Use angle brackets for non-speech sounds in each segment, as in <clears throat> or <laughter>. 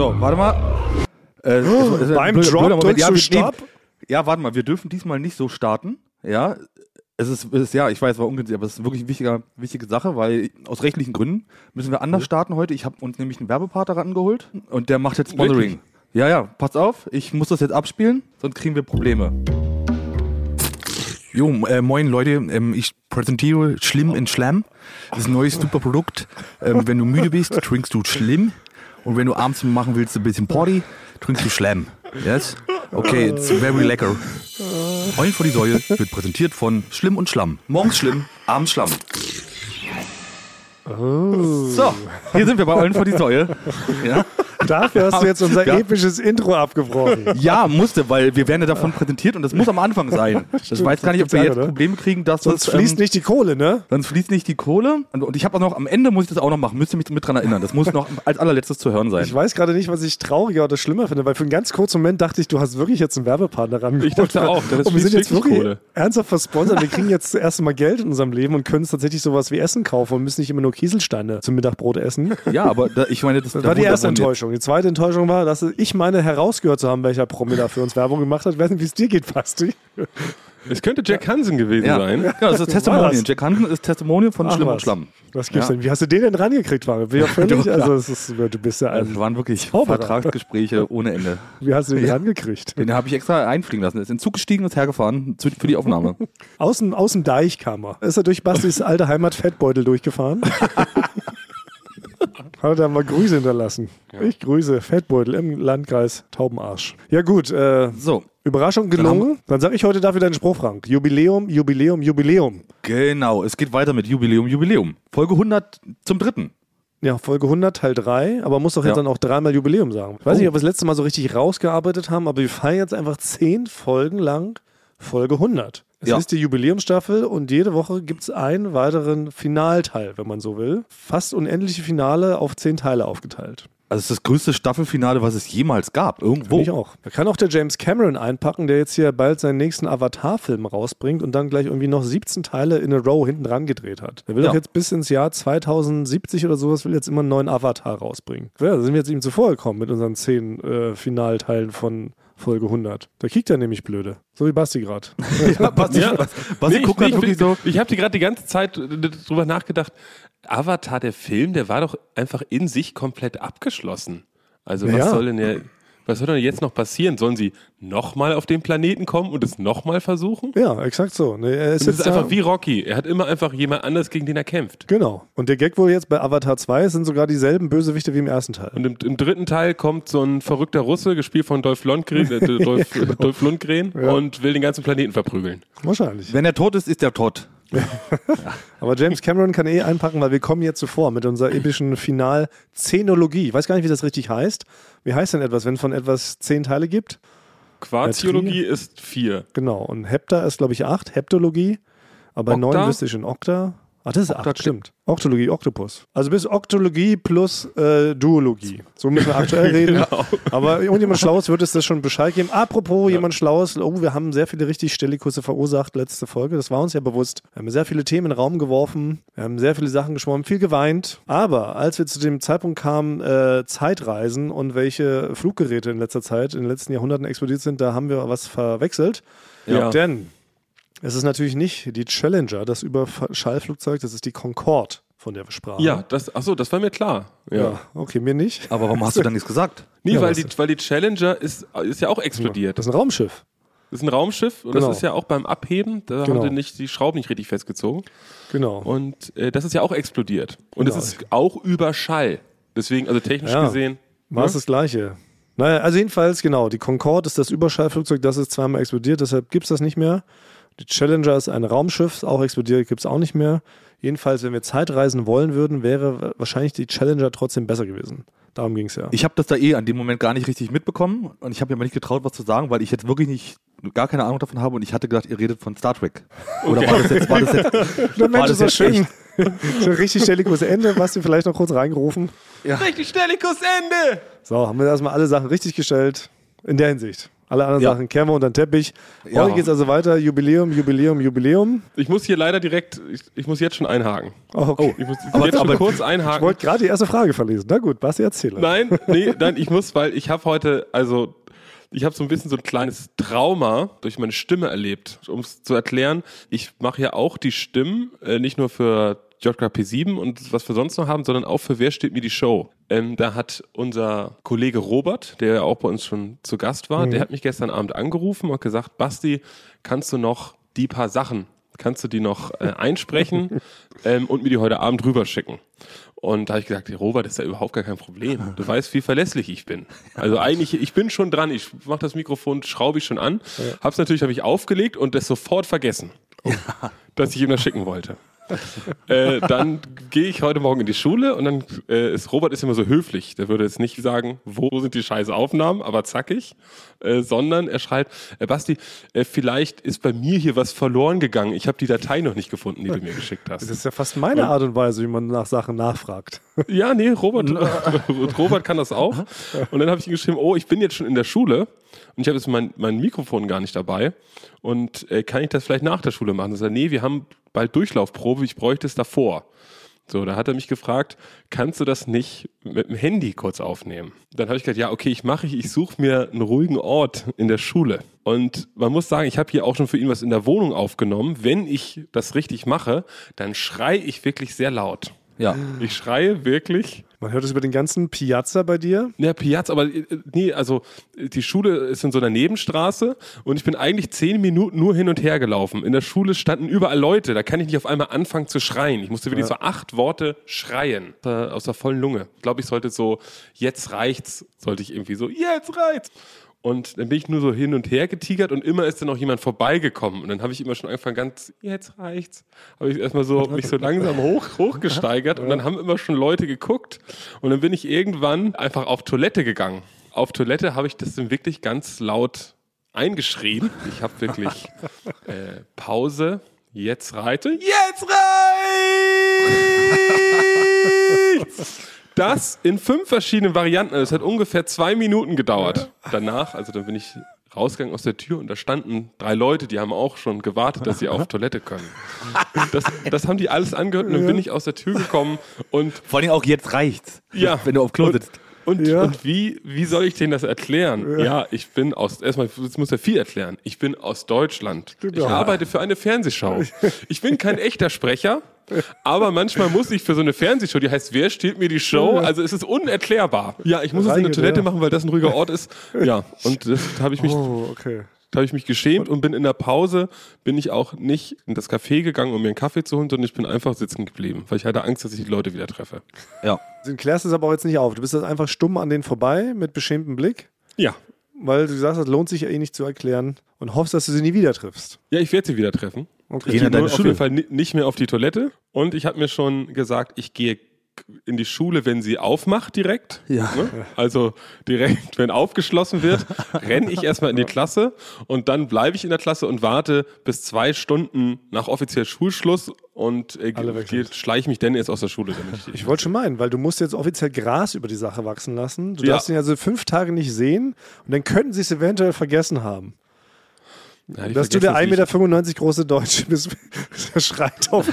So, warte mal. Äh, es- es- Beim blöder- Drop blöder ja, wir- ja, warte mal, wir dürfen diesmal nicht so starten. Ja, es ist, es ist ja, ich weiß, es war ungünstig, aber es ist wirklich eine wichtige, wichtige Sache, weil aus rechtlichen Gründen müssen wir anders starten heute. Ich habe uns nämlich einen Werbepartner rangeholt und der macht jetzt Sponsoring. Wirklich? Ja, ja, pass auf, ich muss das jetzt abspielen, sonst kriegen wir Probleme. Jo, äh, moin Leute, ähm, ich präsentiere Schlimm in Schlamm. Das ist ein neues super Produkt. Ähm, wenn du müde bist, trinkst du Schlimm. Und wenn du abends machen willst, ein bisschen Party, trinkst du Schlamm. Yes? Okay, it's very lecker. Eulen vor die Säule wird präsentiert von Schlimm und Schlamm. Morgens Schlimm, abends Schlamm. So, hier sind wir bei Eulen vor die Säule. Ja. Dafür hast du jetzt unser Ja. episches Intro abgebrochen. Ja, musste, weil wir werden ja davon präsentiert und das muss am Anfang sein. <laughs> Ich weiß gar nicht, ob wir jetzt ne? Probleme kriegen, dass Sonst das, fließt ähm, nicht die Kohle, ne? Sonst fließt nicht die Kohle. Und, ich habe auch noch, am Ende muss ich das auch noch machen. Müsst ihr mich mit dran erinnern. Das muss noch <laughs> als allerletztes zu hören sein. Ich weiß gerade nicht, was ich trauriger oder schlimmer finde, weil für einen ganz kurzen Moment dachte ich, du hast wirklich jetzt einen Werbepartner ran. Ich dachte auch, das und wir sind fließt jetzt wirklich wirklich Kohle. ernsthaft versponsert. Wir kriegen jetzt das erste Mal Geld in unserem Leben und können uns tatsächlich sowas wie Essen kaufen und müssen nicht immer nur Kieselsteine zum Mittagbrot essen. Ja, aber da, ich meine, das, Das da war die erste Enttäuschung. Die zweite Enttäuschung war, dass ich meine herausgehört zu haben, welcher Promi da für uns Werbung gemacht hat. Ich weiß nicht, wie es dir geht, Basti. Es könnte Jack Hansen gewesen Ja, sein. ja das ist Testimonial. Jack Hansen ist Testimonial von Ach, Schlimm was. und Schlamm. Was gibt's Ja. denn? Wie hast du den denn rangekriegt, Mario? Bin auch völlig, <laughs> Du, also es ist, du bist ja Das ein, waren wirklich Zauberer. Vertragsgespräche <laughs> ohne Ende. wie hast du den Ja. rangekriegt? Den habe ich extra einfliegen lassen. Er ist in den Zug gestiegen und ist hergefahren für die Aufnahme. Aus dem, aus dem Deich kam er. Ist er durch Bastis <laughs> alte Heimat Fettbeutel durchgefahren? Hat er da mal Grüße hinterlassen. Ich grüße Fettbeutel im Landkreis Taubenarsch. Ja gut, äh, So, Überraschung gelungen. Dann sage ich heute dafür deinen Spruch, Frank. Jubiläum, Jubiläum, Jubiläum. genau. Es geht weiter mit Jubiläum, Jubiläum. Folge 100 zum dritten. Ja, Folge 100, Teil 3, aber muss doch jetzt Ja. dann auch dreimal Jubiläum sagen. Ich weiß nicht, Oh. ob wir das letzte Mal so richtig rausgearbeitet haben, aber wir feiern jetzt einfach zehn Folgen lang Folge 100. Es Ja. ist die Jubiläumsstaffel und jede Woche gibt es einen weiteren Finalteil, wenn man so will. Fast unendliche Finale auf zehn Teile aufgeteilt. Also es ist das größte Staffelfinale, was es jemals gab. Irgendwo. Finde ich auch. Da kann auch der James Cameron einpacken, der jetzt hier bald seinen nächsten Avatar-Film rausbringt und dann gleich irgendwie noch 17 Teile in a row hinten dran gedreht hat. Der will Ja. doch jetzt bis ins Jahr 2070 oder sowas, will jetzt immer einen neuen Avatar rausbringen. Ja, da sind wir jetzt ihm zuvor gekommen mit unseren 10 äh, Finalteilen von Folge 100. Da kriegt er nämlich blöde. So wie Basti gerade. <laughs> Ja, Basti, Ja. Basti Nee, guckt ich, halt wirklich so. ich habe die gerade die ganze Zeit drüber nachgedacht. Avatar, der Film, der war doch einfach in sich komplett abgeschlossen. Also was Ja. soll denn der, was soll denn jetzt noch passieren? Sollen sie nochmal auf den Planeten kommen und es nochmal versuchen? Ja, exakt so. Nee, er ist Und das ist einfach wie Rocky. Er hat immer einfach jemand anders, gegen den er kämpft. Genau. Und der Gag wohl jetzt bei Avatar 2 sind sogar dieselben Bösewichte wie im ersten Teil. Und im, im dritten Teil kommt so ein verrückter Russe, gespielt von Dolph Lundgren, äh, Dolph, <laughs> Dolph Lundgren Ja. und will den ganzen Planeten verprügeln. Wahrscheinlich. Wenn er tot ist, ist er tot. Aber James Cameron kann eh einpacken, weil wir kommen jetzt zuvor mit unserer epischen Final-Zenologie. Ich weiß gar nicht, wie das richtig heißt. Wie heißt denn etwas, wenn es von etwas zehn Teile gibt? Quarziologie ist vier. Genau. Und Hepta ist, glaube ich, acht. Heptologie. Aber Okta? neun wüsste ich in Okta. Ach, das ist Okta- acht, stimmt. Oktologie, Oktopus. Also bis Oktologie plus äh, Duologie. So müssen wir aktuell <laughs> reden. Genau. Aber irgendjemand <laughs> Schlaues wird es das schon Bescheid geben. Apropos jemand Schlaues. Oh, wir haben sehr viele richtig Stellikusse verursacht letzte Folge. Das war uns ja bewusst. Wir haben sehr viele Themen in den Raum geworfen. Wir haben sehr viele Sachen geschwommen, viel geweint. Aber als wir zu dem Zeitpunkt kamen, äh, Zeitreisen und welche Fluggeräte in letzter Zeit, in den letzten Jahrhunderten explodiert sind, da haben wir was verwechselt. Ja. Denn es ist natürlich nicht die Challenger, das Überschallflugzeug, das ist die Concorde, von der wir sprachen. Ja, das, achso, das war mir klar. Ja. Ja, okay, mir nicht. Aber warum hast du dann nichts gesagt? <laughs> Nee, Ja, weil, die, weil die Challenger ist, ist ja auch explodiert. Das ist ein Raumschiff. Das ist ein Raumschiff und Genau. das ist ja auch beim Abheben, da Genau. haben sie nicht die Schrauben nicht richtig festgezogen. Genau. Und äh, das ist ja auch explodiert. Und Genau. es ist auch über Schall. Deswegen, also technisch Ja. gesehen. War es ne? das Gleiche? Naja, also jedenfalls, genau, die Concorde ist das Überschallflugzeug, das ist zweimal explodiert, deshalb gibt es das nicht mehr. Die Challenger ist ein Raumschiff, auch explodiert, gibt es auch nicht mehr. Jedenfalls, wenn wir Zeitreisen wollen würden, wäre wahrscheinlich die Challenger trotzdem besser gewesen. Darum ging es ja. Ich habe das da eh an dem Moment gar nicht richtig mitbekommen und ich habe mir aber nicht getraut, was zu sagen, weil ich jetzt wirklich nicht gar keine Ahnung davon habe und ich hatte gedacht, ihr redet von Star Trek. Oder war das jetzt, war das jetzt, <laughs> Der Mensch das ist so jetzt schön. echt? <laughs> so richtig stelliges Ende, was du vielleicht noch kurz reingerufen. Richtig Stellikus Ende! So, haben wir erstmal alle Sachen richtig gestellt. In der Hinsicht. Alle anderen Ja. Sachen wir unter den Teppich. Ja. Heute geht's also weiter. Jubiläum, Jubiläum, Jubiläum. Ich muss hier leider direkt, ich, ich muss jetzt schon einhaken. Oh, okay. Ich muss Aber- jetzt schon aber- kurz Ich einhaken. wollte gerade die erste Frage verlesen. Na gut, Basti, erzähle. Nein, nee, nein, ich muss, weil ich habe heute, also ich habe so ein bisschen so ein kleines Trauma durch meine Stimme erlebt. Um es zu erklären, ich mache ja auch die Stimmen, äh, nicht nur für JKP7 und was wir sonst noch haben, sondern auch für Wer steht mir die Show. Ähm, da hat unser Kollege Robert, der ja auch bei uns schon zu Gast war, der hat mich gestern Abend angerufen und gesagt, Basti, kannst du noch die paar Sachen, kannst du die noch äh, <laughs> einsprechen ähm, und mir die heute Abend rüberschicken? Und da habe ich gesagt, Robert, das ist ja überhaupt gar kein Problem. Du weißt, wie verlässlich ich bin. Also <laughs> eigentlich, ich bin schon dran. Ich mache das Mikrofon, schraube ich schon an. Hab's natürlich, habe ich aufgelegt und das sofort vergessen, dass ich ihm das schicken wollte. Äh, dann gehe ich heute Morgen in die Schule und dann äh, ist Robert ist immer so höflich. Der würde jetzt nicht sagen, wo sind die scheiße Aufnahmen, aber zackig, äh, sondern er schreibt, äh, Basti, äh, vielleicht ist bei mir hier was verloren gegangen. Ich habe die Datei noch nicht gefunden, die du mir geschickt hast. Das ist ja fast meine Art und Weise, wie man nach Sachen nachfragt. Ja, nee, Robert, <laughs> <laughs> Robert kann das auch. Und dann habe ich ihm geschrieben, oh, ich bin jetzt schon in der Schule und ich habe jetzt mein, mein Mikrofon gar nicht dabei. Und äh, kann ich das vielleicht nach der Schule machen? Er sagt, nee, wir haben bald Durchlaufprobe, ich bräuchte es davor. So, da hat er mich gefragt, kannst du das nicht mit dem Handy kurz aufnehmen? Dann habe ich gesagt, ja, okay, ich mache ich, ich suche mir einen ruhigen Ort in der Schule. Und man muss sagen, ich habe hier auch schon für ihn was in der Wohnung aufgenommen. Wenn ich das richtig mache, dann schrei ich wirklich sehr laut. Ja. Ich schreie wirklich. Man hört es über den ganzen Piazza bei dir. Ja, Piazza, aber äh, nee, also die Schule ist in so einer Nebenstraße und ich bin eigentlich zehn Minuten nur hin und her gelaufen. In der Schule standen überall Leute, da kann ich nicht auf einmal anfangen zu schreien. Ich musste wirklich so acht Worte schreien äh, aus der vollen Lunge. Ich glaube, ich sollte so, jetzt reicht's, sollte ich irgendwie so, jetzt reicht's. Und dann bin ich nur so hin und her getigert und immer ist dann noch jemand vorbeigekommen. Und dann habe ich immer schon angefangen, ganz, jetzt reicht's. Habe ich erstmal so mich so langsam hoch, hochgesteigert und dann haben immer schon Leute geguckt. Und dann bin ich irgendwann einfach auf Toilette gegangen. Auf Toilette habe ich das dann wirklich ganz laut eingeschrien. Ich habe wirklich äh, Pause, jetzt reicht jetzt reicht's! Das in fünf verschiedenen Varianten. Das hat ungefähr zwei Minuten gedauert. Danach, also dann bin ich rausgegangen aus der Tür und da standen drei Leute, die haben auch schon gewartet, dass sie auf Toilette können. Das, das haben die alles angehört und dann bin ich aus der Tür gekommen und Vor allem auch jetzt reicht's. ja, Wenn du auf Klo sitzt. Und, Ja. und wie, wie soll ich denen das erklären? Ja, ich bin aus, erstmal, jetzt muss er viel erklären. Ich bin aus Deutschland. Ich Ja. arbeite für eine Fernsehschau. <laughs> Ich bin kein echter Sprecher, aber manchmal muss ich für so eine Fernsehshow, die heißt Wer steht mir die Show? Also es ist unerklärbar. Ja, ich muss es in der Reiche, Toilette ja. machen, weil das ein ruhiger Ort ist. Ja, und das da habe ich mich Oh, okay. Da habe ich mich geschämt und bin in der Pause, bin ich auch nicht in das Café gegangen, um mir einen Kaffee zu holen, sondern ich bin einfach sitzen geblieben, weil ich hatte Angst, dass ich die Leute wieder treffe. Ja. Du klärst es aber auch jetzt nicht auf. Du bist jetzt einfach stumm an denen vorbei mit beschämtem Blick, Ja. weil du sagst, das lohnt sich ja eh nicht zu erklären und hoffst, dass du sie nie wieder triffst. Ja, ich werde sie wieder treffen. Okay. Ich gehe auf jeden Fall ni- nicht mehr auf die Toilette. Und ich habe mir schon gesagt, ich gehe in die Schule, wenn sie aufmacht direkt. Ja. Ne? Also direkt, wenn aufgeschlossen wird, <laughs> renne ich erstmal in die Klasse und dann bleibe ich in der Klasse und warte bis zwei Stunden nach offiziell Schulschluss und äh, schleiche mich dann erst aus der Schule. Ich, Ich wollte schon meinen, weil du musst jetzt offiziell Gras über die Sache wachsen lassen. Du Ja. darfst ihn also fünf Tage nicht sehen und dann könnten sie es eventuell vergessen haben. Ja, Dass du der vergessen es 1,95 Meter große Deutsche bist, <laughs> der schreit auf.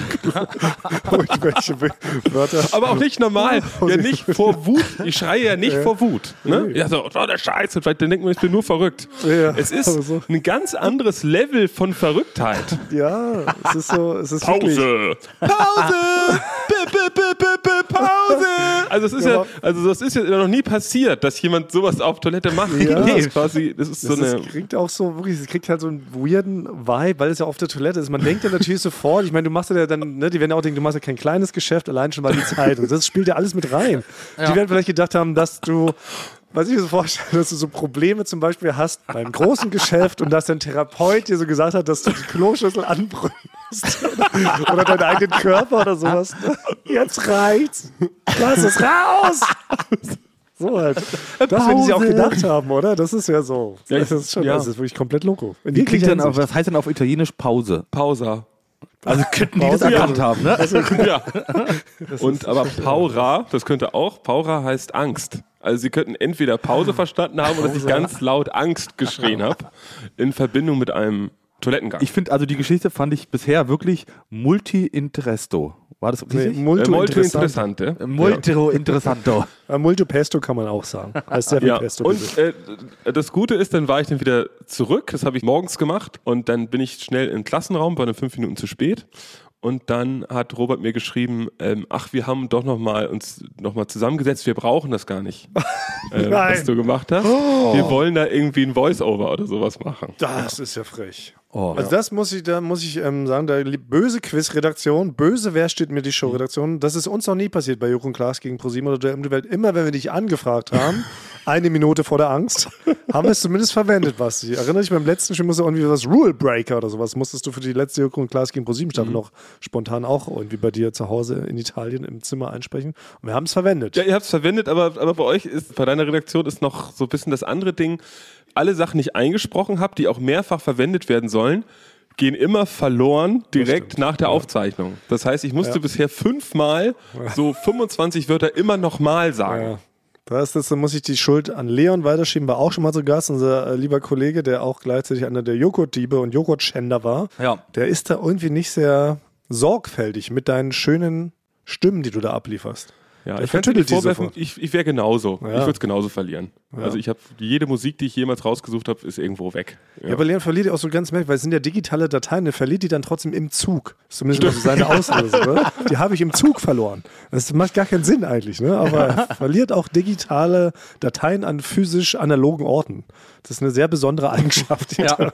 Irgendwelche Wörter. Aber auch nicht normal. <laughs> Ja, nicht vor Wut. Ich schreie ja nicht vor Wut. Ne? Ja, so, oh, der Scheiße. Vielleicht denkt man, ich bin nur verrückt. Ja, es ist so. ein ganz anderes Level von Verrücktheit. Ja, es ist so, es ist wirklich. Pause! <laughs> Pause! Also es ist ja, Ja. also das ist ja noch nie passiert, dass jemand sowas auf Toilette macht. Ja. Das ist quasi, das ist so Das eine. ist, kriegt auch so, wirklich, es kriegt halt so einen weirden Vibe, weil es ja auf der Toilette ist. Man denkt ja natürlich sofort, ich meine, du machst ja dann, ne, die werden ja auch denken, du machst ja kein kleines Geschäft, allein schon mal die Zeit. Und das spielt ja alles mit rein. Die werden vielleicht gedacht haben, dass du, was ich mir so vorstelle, dass du so Probleme zum Beispiel hast beim großen Geschäft und dass dein Therapeut dir so gesagt hat, dass du die Kloschüssel anbrüllst. Oder, oder deinen eigenen Körper oder sowas. Jetzt reicht's. Lass es raus. So halt. Das werden sie auch Pause. gedacht haben, oder? Das ist ja so. Ja, das ist schon, ja. das ist wirklich komplett loco. Wie klingt auf, Hinsicht. was heißt denn auf Italienisch Pause? Pausa. Also <laughs> könnten die das Pause- erkannt haben, ne? ja. <laughs> Und aber Paura, das könnte auch, Paura heißt Angst. Also sie könnten entweder Pause verstanden haben oder dass ich ganz laut Angst geschrien <laughs> habe in Verbindung mit einem Toilettengang. Ich finde, also die Geschichte fand ich bisher wirklich multi-interesto. War das Nee, richtig? multo äh, molto interessant. interessante. Multi-interessanto. Äh, Multo <laughs> Pesto kann man auch sagen. Heißt sehr viel Ja, Pesto. und äh, das Gute ist, dann war ich dann wieder zurück. Das habe ich morgens gemacht und dann bin ich schnell im Klassenraum, war dann fünf Minuten zu spät. Und dann hat Robert mir geschrieben, ähm, ach, wir haben doch noch mal uns noch mal zusammengesetzt, wir brauchen das gar nicht, <laughs> äh, was du gemacht hast. Wir wollen da irgendwie ein Voice-Over oder sowas machen. das ist ja frech. Oh. Also das muss ich, da muss ich ähm, sagen, da böse Quiz-Redaktion, böse Wer steht mir die Show-Redaktion, das ist uns noch nie passiert bei und Klaas gegen ProSieben oder der um die Welt. Immer wenn wir dich angefragt haben, <laughs> eine Minute vor der Angst, <laughs> haben wir es zumindest verwendet, Basti. Erinnere dich, beim letzten Spiel musste irgendwie was Rule Breaker oder sowas, musstest du für die letzte und Klaas gegen ProSieben Staffel noch spontan auch irgendwie bei dir zu Hause in Italien im Zimmer einsprechen. Und wir haben es verwendet. Ja, ihr habt es verwendet, aber, aber bei euch ist, bei deiner Redaktion ist noch so ein bisschen das andere Ding, alle Sachen, ich eingesprochen habe, die auch mehrfach verwendet werden sollen, gehen immer verloren direkt nach der Aufzeichnung. Das heißt, ich musste Ja. bisher fünfmal so 25 Wörter immer nochmal sagen. Ja. Da ist das, da muss ich die Schuld an Leon weiterschieben, war auch schon mal zu Gast, unser äh, lieber Kollege, der auch gleichzeitig einer der Joghurtdiebe und Joghurtschänder war. Ja. Der ist da irgendwie nicht sehr sorgfältig mit deinen schönen Stimmen, die du da ablieferst. Ja, ich könnte vorwerfen, ich, ich wäre genauso. Ja. Ich würde es genauso verlieren. Also ich habe jede Musik, die ich jemals rausgesucht habe, ist irgendwo weg. Ja. aber Leon verliert die auch so ganz merkwürdig, weil es sind ja digitale Dateien, der verliert die dann trotzdem im Zug. Das ist zumindest mal so seine Auslösung. Ne? Die habe ich im Zug verloren. Das macht gar keinen Sinn eigentlich, ne? aber er <laughs> verliert auch digitale Dateien an physisch analogen Orten. Das ist eine sehr besondere Eigenschaft. Die Ja.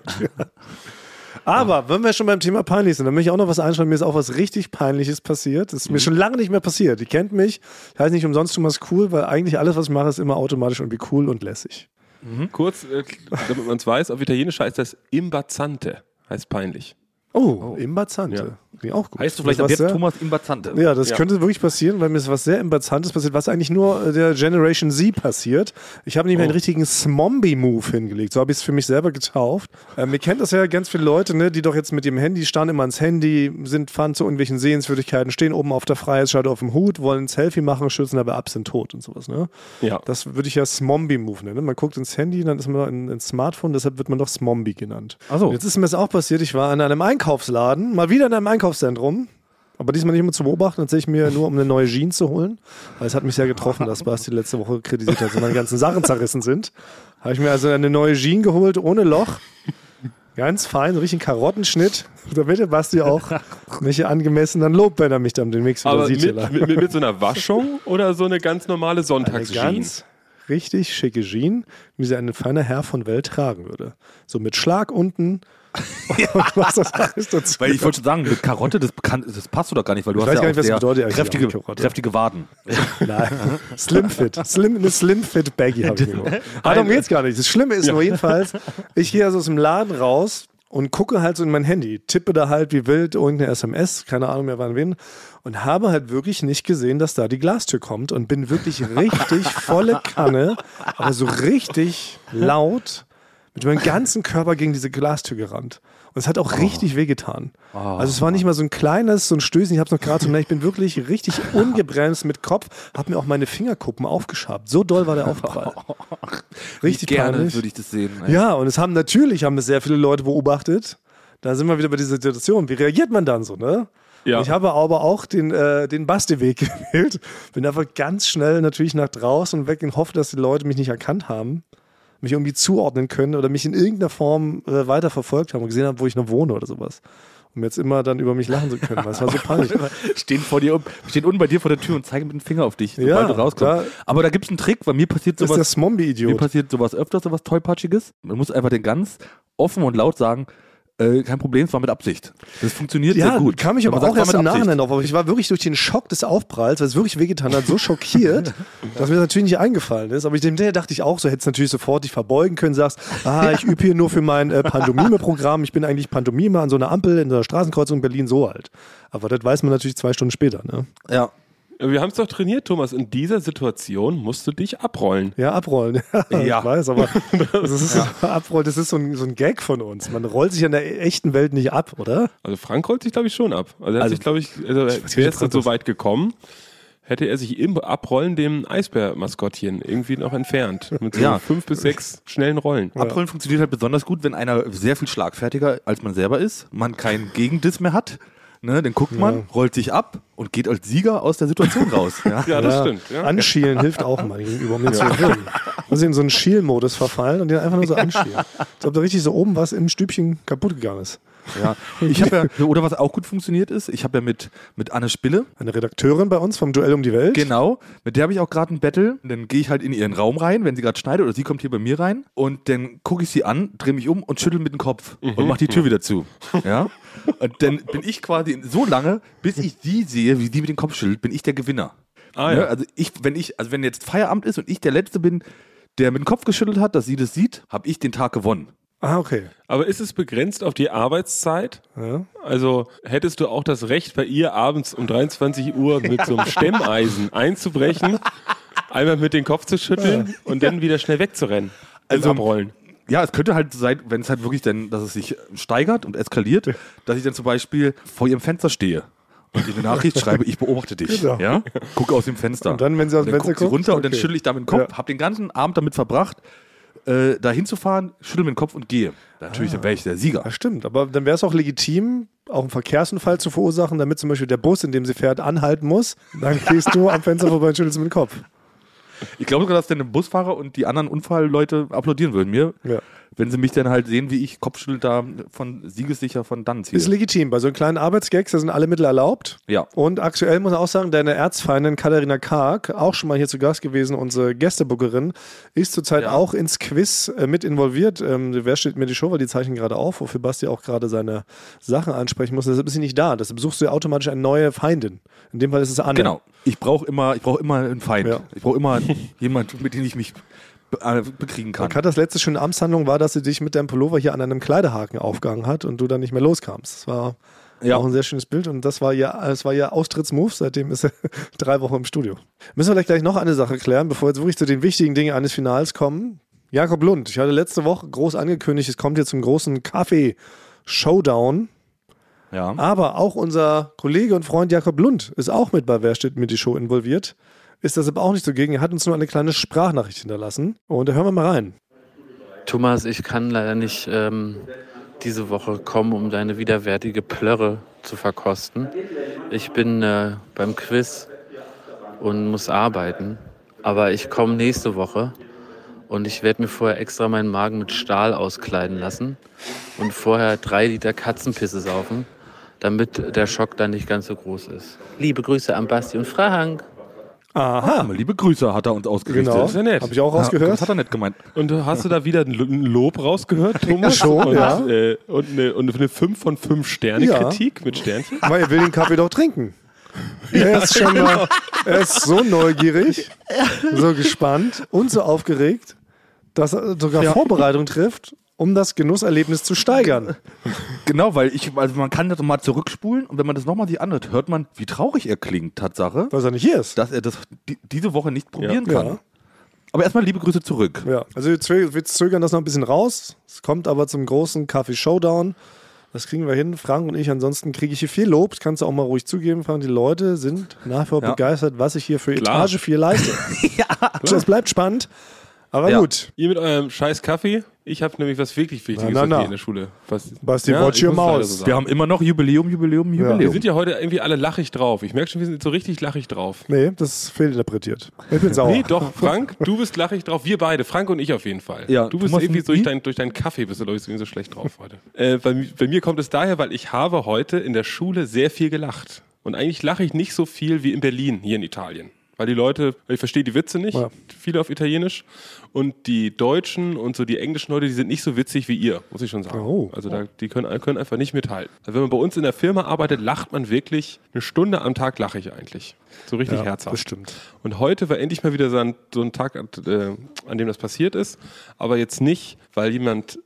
Er. Aber wenn wir schon beim Thema peinlich sind, dann möchte ich auch noch was einschreiben. Mir ist auch was richtig Peinliches passiert. Das ist mir schon lange nicht mehr passiert. Die kennt mich. Ich heiße nicht umsonst Thomas Cool, weil eigentlich alles, was ich mache, ist immer automatisch irgendwie cool und lässig. Kurz, äh, damit man es weiß, auf Italienisch heißt das Imbazante. Heißt peinlich. Oh, Imbazante. Ja. Klingt auch gut. Heißt du vielleicht ab jetzt sehr- Thomas Imbazante? Ja, das Ja. könnte wirklich passieren, weil mir ist was sehr Imbazantes passiert, was eigentlich nur äh, der Generation Z passiert. Ich habe nicht mehr einen richtigen Smombie-Move hingelegt. So habe ich es für mich selber getauft. Ähm, ihr kennt das ja ganz viele Leute, ne, die doch jetzt mit dem Handy starren immer ans Handy, sind, fahren zu irgendwelchen Sehenswürdigkeiten, stehen oben auf der Freiheitsschale auf dem Hut, wollen ein Selfie machen, schützen dabei ab, sind tot und sowas. Ne? Ja. Das würde ich ja Smombie-Move nennen. Man guckt ins Handy, dann ist man ein, ein Smartphone, deshalb wird man doch Smombie genannt. Ach so. Jetzt ist mir das auch passiert, ich war in einem Einkaufsladen, mal wieder in einem Einkaufszentrum. Aber diesmal nicht immer zu beobachten, tatsächlich mir nur, um eine neue Jeans zu holen. Weil es hat mich sehr getroffen, dass Basti letzte Woche kritisiert hat, dass meine ganzen Sachen zerrissen sind. Habe ich mir also eine neue Jeans geholt, ohne Loch. Ganz fein, so richtig einen Karottenschnitt. Damit der Basti auch mich angemessen dann lobt, wenn er mich dann demnächst wieder Aber sieht. mit, mit, mit, mit so einer Waschung oder so eine ganz normale Sonntagsjeans? ganz richtig schicke Jeans, wie sie ein feiner Herr von Welt tragen würde. So mit Schlag unten. <laughs> Und was das dazu. Weil ich wollte schon sagen, mit Karotte, das, kann, das passt doch gar nicht, weil du Ich hast weiß ja gar auch nicht, was sehr bedeutet kräftige, kräftige Waden. <laughs> Nein, Slim Fit. Slim, eine Slim Fit Baggy habe ich geholt. Aber darum geht's gar nicht. Das Schlimme ist nur jedenfalls, ich gehe also aus dem Laden raus und gucke halt so in mein Handy, tippe da halt wie wild irgendeine SMS, keine Ahnung mehr wann wen, und habe halt wirklich nicht gesehen, dass da die Glastür kommt und bin wirklich richtig volle Kanne, aber so richtig laut mit meinem ganzen Körper gegen diese Glastür gerannt. Und es hat auch richtig wehgetan. Also es war nicht mal so ein kleines, so ein Stößen, ich habe es noch gerade so, ich bin wirklich richtig <laughs> ungebremst mit Kopf, habe mir auch meine Fingerkuppen aufgeschabt. So doll war der Aufprall. Richtig Gerne peinlich. würde ich das sehen. ey. Ja, und es haben natürlich haben es sehr viele Leute beobachtet. Da sind wir wieder bei dieser Situation. Wie reagiert man dann so, ne? Ja. Ich habe aber auch den, äh, den Basti-Weg <laughs> gewählt. Bin einfach ganz schnell natürlich nach draußen und weg und hoffe, dass die Leute mich nicht erkannt haben, mich irgendwie zuordnen können oder mich in irgendeiner Form äh, weiter verfolgt haben und gesehen haben, wo ich noch wohne oder sowas. Um jetzt immer dann über mich lachen zu können, es war so peinlich. <laughs> Stehen, vor dir, stehen unten bei dir vor der Tür und zeigen mit dem Finger auf dich, sobald Ja, du rauskommst. da- Aber da gibt es einen Trick, weil mir passiert Das ist der sowas, mir passiert sowas öfter, sowas Tollpatschiges. Man muss einfach den ganz offen und laut sagen, äh, kein Problem, es war mit Absicht. Das funktioniert Ja, sehr gut. kam ich aber man auch erst im. Nachhinein drauf. Aber ich war wirklich durch den Schock des Aufpralls, weil es wirklich wehgetan hat, so schockiert, <laughs> dass mir das natürlich nicht eingefallen ist. Aber ich hinterher dachte ich auch, so hättest du natürlich sofort dich verbeugen können, sagst, ah, ich übe hier nur für mein äh, Pantomime-Programm. Ich bin eigentlich Pantomime an so einer Ampel in so einer Straßenkreuzung in Berlin so halt. Aber das weiß man natürlich zwei Stunden später. Ne? Ja. Wir haben es doch trainiert, Thomas. In dieser Situation musst du dich abrollen. Ja, abrollen. <laughs> Ja. Ich weiß, aber <laughs> das ist, <laughs> abrollen, das ist so ein, so ein Gag von uns. Man rollt sich in der echten Welt nicht ab, oder? Also Frank rollt sich, glaube ich, schon ab. Also er hat Also, sich, glaube ich, also nicht, wäre wie es dann Frank so weit gekommen, hätte er sich im Abrollen dem Eisbär-Maskottchen irgendwie noch entfernt. Mit so Ja. fünf bis sechs schnellen Rollen. Abrollen funktioniert halt besonders gut, wenn einer sehr viel schlagfertiger als man selber ist, man keinen Gegendiss mehr hat. Ne, dann guckt man, rollt sich ab und geht als Sieger aus der Situation raus. Ja. <laughs> Ja, das stimmt. Ja. Anschielen hilft auch mal gegenüber, um den zu gewinnen. Muss in so einen Schielmodus verfallen und den einfach nur so anschielen. <laughs> Als ob da richtig so oben was im Stübchen kaputt gegangen ist. Ja. Ich habe ja, <laughs> oder was auch gut funktioniert ist, ich habe ja mit, mit Anne Spille, Eine Redakteurin bei uns vom Duell um die Welt. genau, mit der habe ich auch gerade ein Battle. Dann gehe ich halt in ihren Raum rein, wenn sie gerade schneidet, oder sie kommt hier bei mir rein und dann gucke ich sie an, drehe mich um und schüttel mit dem Kopf und mache die Tür wieder zu. Ja. Und dann bin ich quasi so lange, bis ich sie sehe, wie sie mit dem Kopf schüttelt, bin ich der Gewinner. Ah, Ne? ja. Also ich, wenn ich, also wenn jetzt Feierabend ist und ich der Letzte bin, der mit dem Kopf geschüttelt hat, dass sie das sieht, habe ich den Tag gewonnen. Ah, okay. Aber ist es begrenzt auf die Arbeitszeit? Ja. Also hättest du auch das Recht, bei ihr abends um 23 Uhr mit so einem <laughs> Stemmeisen einzubrechen, einmal mit den Kopf zu schütteln und dann wieder schnell wegzurennen? Also Also- abrollen. Ja, es könnte halt sein, wenn es halt wirklich dann, dass es sich steigert und eskaliert, dass ich dann zum Beispiel vor ihrem Fenster stehe und ihr eine Nachricht schreibe, ich beobachte dich. Genau. Ja? Gucke aus dem Fenster. Und dann, wenn sie aus dem Fenster guckt sie runter und dann Okay. schüttel ich da mit dem Kopf, Ja. hab den ganzen Abend damit verbracht, äh, da hinzufahren, schüttel mit dem Kopf und gehe. Natürlich, dann wäre ich der Sieger. Ja, stimmt. Aber dann wäre es auch legitim, auch einen Verkehrsunfall zu verursachen, damit zum Beispiel der Bus, in dem sie fährt, anhalten muss. Dann gehst du am Fenster vorbei und schüttelst mit dem Kopf. Ich glaube sogar, dass der Busfahrer und die anderen Unfallleute applaudieren würden mir, Ja. Wenn sie mich dann halt sehen, wie ich Kopfschüttel da von siegessicher von dann ziehe. Ist legitim. Bei so einen kleinen Arbeitsgags, da sind alle Mittel erlaubt. Ja. Und aktuell muss man auch sagen, deine Erzfeindin Katharina Karg, auch schon mal hier zu Gast gewesen, unsere Gästebookerin, ist zurzeit Ja. auch ins Quiz äh, mit involviert. Ähm, wer steht mir die Show, weil die zeichnen gerade auf, wofür Basti auch gerade seine Sachen ansprechen muss. Deshalb ist sie nicht da. Deshalb suchst du ja automatisch eine neue Feindin. In dem Fall ist es Anne. Genau. Ich brauche immer, ich brauche immer einen Feind. Ja. Ich brauche immer <laughs> jemanden, mit dem ich mich bekriegen kann. Katas letzte schöne Amtshandlung war, dass sie dich mit deinem Pullover hier an einem Kleiderhaken aufgegangen hat und du dann nicht mehr loskamst. Das war Ja. auch ein sehr schönes Bild und das war ihr, das war ihr Austrittsmove. Seitdem ist er <laughs> drei Wochen im Studio. Müssen wir vielleicht gleich noch eine Sache klären, bevor wir jetzt wirklich zu den wichtigen Dingen eines Finals kommen. Jakob Lund, ich hatte letzte Woche groß angekündigt, es kommt jetzt zum großen Kaffee-Showdown. Ja. Aber auch unser Kollege und Freund Jakob Lund ist auch mit bei Wer steht mir die Show involviert. Ist deshalb auch nicht zugegen. Er hat uns nur eine kleine Sprachnachricht hinterlassen. Und da hören wir mal rein. Thomas, ich kann leider nicht ähm, diese Woche kommen, um deine widerwärtige Plörre zu verkosten. Ich bin äh, beim Quiz und muss arbeiten, aber ich komme nächste Woche und ich werde mir vorher extra meinen Magen mit Stahl auskleiden lassen und vorher drei Liter Katzenpisse saufen, damit der Schock dann nicht ganz so groß ist. Liebe Grüße an Basti und Frank. Aha. Liebe Grüße hat er uns ausgerichtet. Genau. ist ja nett. Habe ich auch Ja, rausgehört. das hat er nicht gemeint. Und hast du da wieder ein Lo- ein Lob rausgehört, Thomas? Schon, und, ja. Äh, und, eine, und eine 5 von 5 Sterne Ja. Kritik mit Sternchen? Weil er will den Kaffee doch trinken. <laughs> Er ist schon mal, er ist so neugierig, so gespannt und so aufgeregt, dass er sogar Vorbereitung trifft, um das Genusserlebnis zu steigern. <laughs> Genau, weil ich, also man kann das mal zurückspulen und wenn man das nochmal sich anhört, hört man, wie traurig er klingt, Tatsache, Weil er nicht hier ist. dass er das die, diese Woche nicht probieren Ja. kann. Ja. Aber erstmal liebe Grüße zurück. Ja, also wir zö- wir zögern das noch ein bisschen raus. Es kommt aber zum großen Kaffee-Showdown. Das kriegen wir hin, Frank und ich. Ansonsten kriege ich hier viel Lob. Das kannst du auch mal ruhig zugeben, Frank. Die Leute sind nach wie vor Ja. begeistert, was ich hier für Klar. Etage 4 leiste. <laughs> ja, das bleibt spannend. Aber Ja. gut. Ihr mit eurem scheiß Kaffee. Ich habe nämlich was wirklich Wichtiges Na, na, na. hier in der Schule. Was, Basti, Ja, watch your mouse. so. Wir haben immer noch Jubiläum, Jubiläum, Jubiläum. Wir sind ja heute irgendwie alle lachig drauf. Ich merke schon, wir sind so richtig lachig drauf. Nee, das ist fehlinterpretiert. Ich bin sauer. Nee, doch, Frank, du bist lachig drauf. Wir beide, Frank und ich auf jeden Fall. Ja, du bist Thomas irgendwie durch, dein, durch deinen Kaffee bist du, glaube ich, irgendwie so schlecht drauf heute. <laughs> äh, bei, bei mir kommt es daher, weil ich habe heute in der Schule sehr viel gelacht. Und eigentlich lache ich nicht so viel wie in Berlin, hier in Italien. Weil die Leute, ich verstehe die Witze nicht, Ja. viele auf Italienisch. Und die Deutschen und so die englischen Leute, die sind nicht so witzig wie ihr, muss ich schon sagen. Oh. Also da, die können, können einfach nicht mithalten. Also wenn man bei uns in der Firma arbeitet, lacht man wirklich eine Stunde am Tag lache ich eigentlich. So richtig ja, herzhaft. das stimmt. Und heute war endlich mal wieder so ein, so ein Tag, äh, an dem das passiert ist. Aber jetzt nicht, weil jemand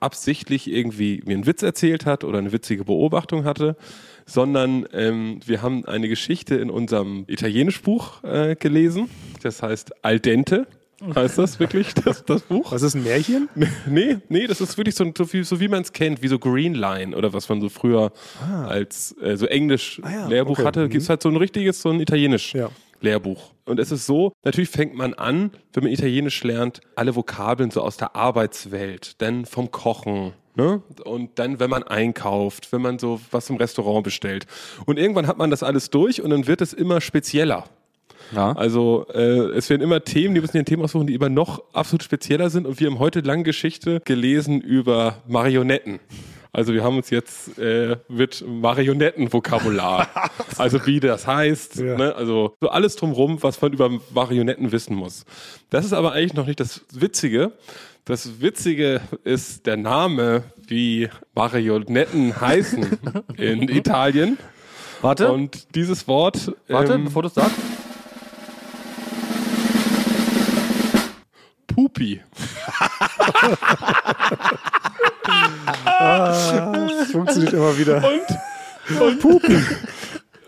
absichtlich irgendwie mir einen Witz erzählt hat oder eine witzige Beobachtung hatte, sondern ähm, wir haben eine Geschichte in unserem Italienischbuch äh, gelesen. Das heißt Al dente. Heißt das wirklich, <laughs> das, das Buch? Was ist ein Märchen? <laughs> Nee, nee, das ist wirklich so, so wie, so wie man es kennt, wie so Green Line oder was man so früher als äh, so Englisch Ah ja, Lehrbuch okay. hatte, Mhm. gibt's halt so ein richtiges, so ein Italienisch Ja. Lehrbuch. Und es ist so, natürlich fängt man an, wenn man Italienisch lernt, alle Vokabeln so aus der Arbeitswelt, dann vom Kochen, ne? Und dann, wenn man einkauft, wenn man so was im Restaurant bestellt. Und irgendwann hat man das alles durch und dann wird es immer spezieller. Ja. Also äh, es werden immer Themen, die müssen hier Themen aussuchen, die immer noch absolut spezieller sind. Und wir haben heute lange Geschichte gelesen über Marionetten. Also wir haben uns jetzt äh, mit Marionettenvokabular, <laughs> also wie das heißt, Ja. ne? also so alles drumherum, was man über Marionetten wissen muss. Das ist aber eigentlich noch nicht das Witzige. Das Witzige ist der Name, wie Marionetten heißen <laughs> in Italien. Warte, Und dieses Wort. warte, ähm, bevor du es sagst. Pupi. <laughs> Das funktioniert immer wieder. Und, und <laughs> Pupi.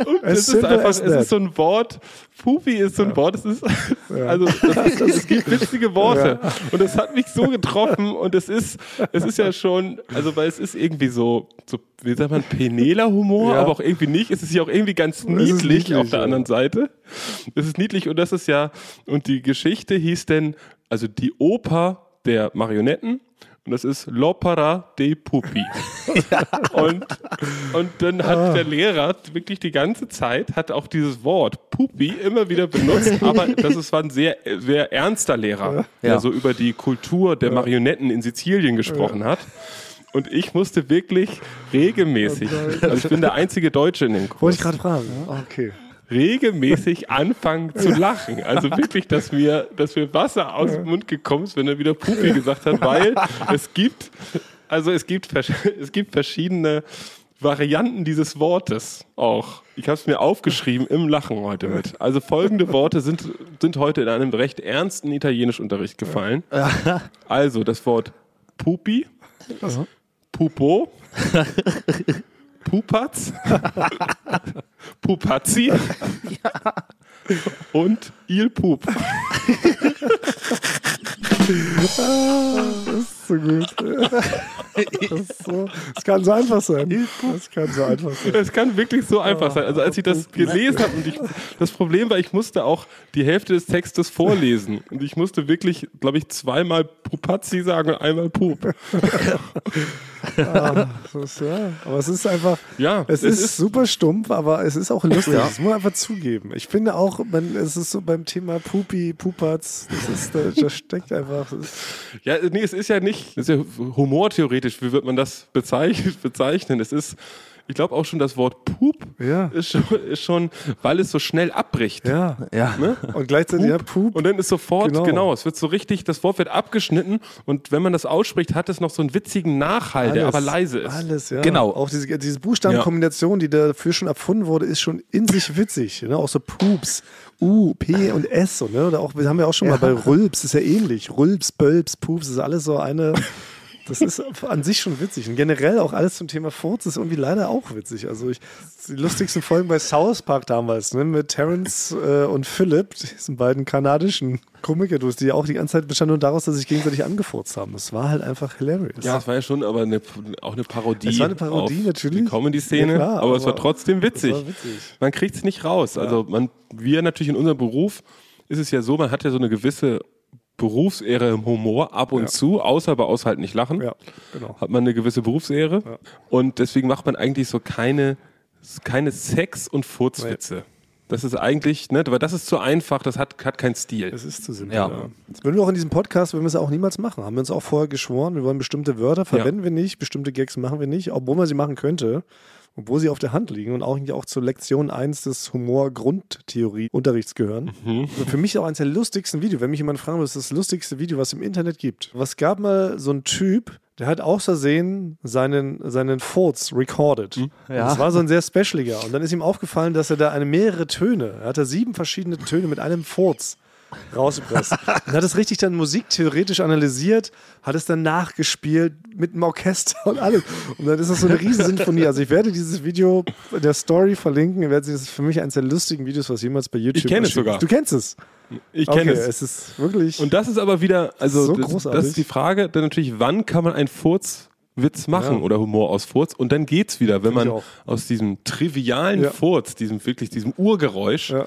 Und es ist einfach, es ist so ein Wort. Pupi ist so ein Wort, es ist, also, das ist, es <laughs> gibt witzige Worte. Und das hat mich so getroffen und es ist, es ist ja schon, also, weil es ist irgendwie so, so wie sagt man, peneler Humor, Ja. aber auch irgendwie nicht. Es ist ja auch irgendwie ganz niedlich, niedlich, auf der ja. anderen Seite. Es ist niedlich und das ist ja, und die Geschichte hieß denn, also die Oper der Marionetten. Und das ist L'Opera dei Pupi. <laughs> Und, und dann hat Ah. der Lehrer wirklich die ganze Zeit, hat auch dieses Wort Pupi immer wieder benutzt, aber das ist, war ein sehr, sehr ernster Lehrer, der Ja. so über die Kultur der Marionetten in Sizilien gesprochen hat. Und ich musste wirklich regelmäßig, also ich bin der einzige Deutsche in dem Kurs, Wollte ich gerade fragen. Okay. Regelmäßig <laughs> anfangen zu lachen. Also wirklich, dass mir, dass mir Wasser aus dem Mund gekommen ist, wenn er wieder Pupi gesagt hat, weil <laughs> es gibt, also es gibt, es gibt verschiedene Varianten dieses Wortes auch. Ich habe es mir aufgeschrieben im Lachen heute mit. Also folgende Worte sind, sind heute in einem recht ernsten Italienischunterricht gefallen. Also das Wort Pupi, Pupo, <laughs> Pupatz, <laughs> Pupazzi und Il Pup. <laughs> Das ist so gut. Das, ist so, das kann so einfach sein. Das kann so einfach sein. Es kann wirklich so einfach sein. Also als ich das gelesen habe und ich, das Problem war, ich musste auch die Hälfte des Textes vorlesen und ich musste wirklich, glaube ich, zweimal Pupazzi sagen und einmal Pup. Ah, das ist, ja. Aber es ist einfach, Ja, es, es ist, ist- super stumpf, aber es ist auch lustig. Ja. Das muss man einfach zugeben. Ich finde auch, man, es ist so beim Thema Pupi, Pupatz, das ist, da, da steckt einfach. Das Ja, nee, es ist ja nicht, es ist ja humortheoretisch, wie wird man das <laughs> bezeichnen? Es ist, ich glaube auch schon das Wort Pup Ja. ist, schon, ist schon, weil es so schnell abbricht. ja. Ja. Ne? Und gleichzeitig, ja, Pup. Und dann ist sofort, Genau. genau. es wird so richtig, das Wort wird abgeschnitten und wenn man das ausspricht, hat es noch so einen witzigen Nachhall, der aber leise ist. Alles, ja. Genau. Auch diese, diese Buchstabenkombination, die dafür schon erfunden wurde, ist schon in sich witzig. Ne? Auch so Poops, U, P und S. So, ne? Oder auch, wir haben ja auch schon mal bei Rülps, ist ja ähnlich. Rülps, Bölps, Poops, ist alles so eine. <laughs> Das ist an sich schon witzig. Und generell auch alles zum Thema Furz ist irgendwie leider auch witzig. Also ich, die lustigsten Folgen bei South Park damals, ne, mit Terrence äh, und Philip, diesen beiden kanadischen Komiker-Duos, die auch die ganze Zeit bestanden nur daraus, dass sie sich gegenseitig angefurzt haben. Das war halt einfach hilarious. Ja, es war ja schon aber eine, auch eine Parodie. Es war eine Parodie, natürlich. Die Comedy-Szene, Ja, klar, aber, es war aber trotzdem witzig. war witzig. Man kriegt es nicht raus. Also man, wir natürlich in unserem Beruf ist es ja so, man hat ja so eine gewisse Berufsehre im Humor ab und Ja. zu, außer bei Aushalten nicht lachen. Ja, genau. hat man eine gewisse Berufsehre Ja. und deswegen macht man eigentlich so keine, keine Sex- und Furzwitze. Das ist eigentlich, ne, aber das ist zu einfach, das hat, hat keinen Stil. Es ist zu simpel. Ja. Ja. Das würden wir auch in diesem Podcast, würden wir es auch niemals machen. Haben wir uns auch vorher geschworen, wir wollen bestimmte Wörter verwenden wir nicht, bestimmte Gags machen wir nicht, obwohl man sie machen könnte, obwohl sie auf der Hand liegen und auch, auch zur Lektion 1 des Humor-Grundtheorie-Unterrichts gehören. Also für mich auch eines der lustigsten Videos. Wenn mich jemand fragen würde, das ist das lustigste Video, was es im Internet gibt. Was gab mal so ein Typ, der hat aus Versehen seinen, seinen Furz recorded. Und Das war so ein sehr specialiger. Und dann ist ihm aufgefallen, dass er da eine mehrere Töne, er hatte sieben verschiedene Töne mit einem Furz rausgepresst. und hat es richtig dann musiktheoretisch analysiert, hat es dann nachgespielt mit dem Orchester und alles. Und dann ist das so eine Riesensinfonie. Also ich werde dieses Video der Story verlinken. Ihr werdet das ist für mich eines der lustigen Videos, was jemals bei YouTube Ich kenne es sogar. Du kennst es. Ich kenne okay, es. es ist wirklich. Und das ist aber wieder, also So das, großartig. das ist die Frage, dann natürlich, wann kann man einen Furzwitz machen Ja. oder Humor aus Furz und dann geht's wieder, wenn Find man aus diesem trivialen Ja. Furz, diesem wirklich diesem Urgeräusch, Ja.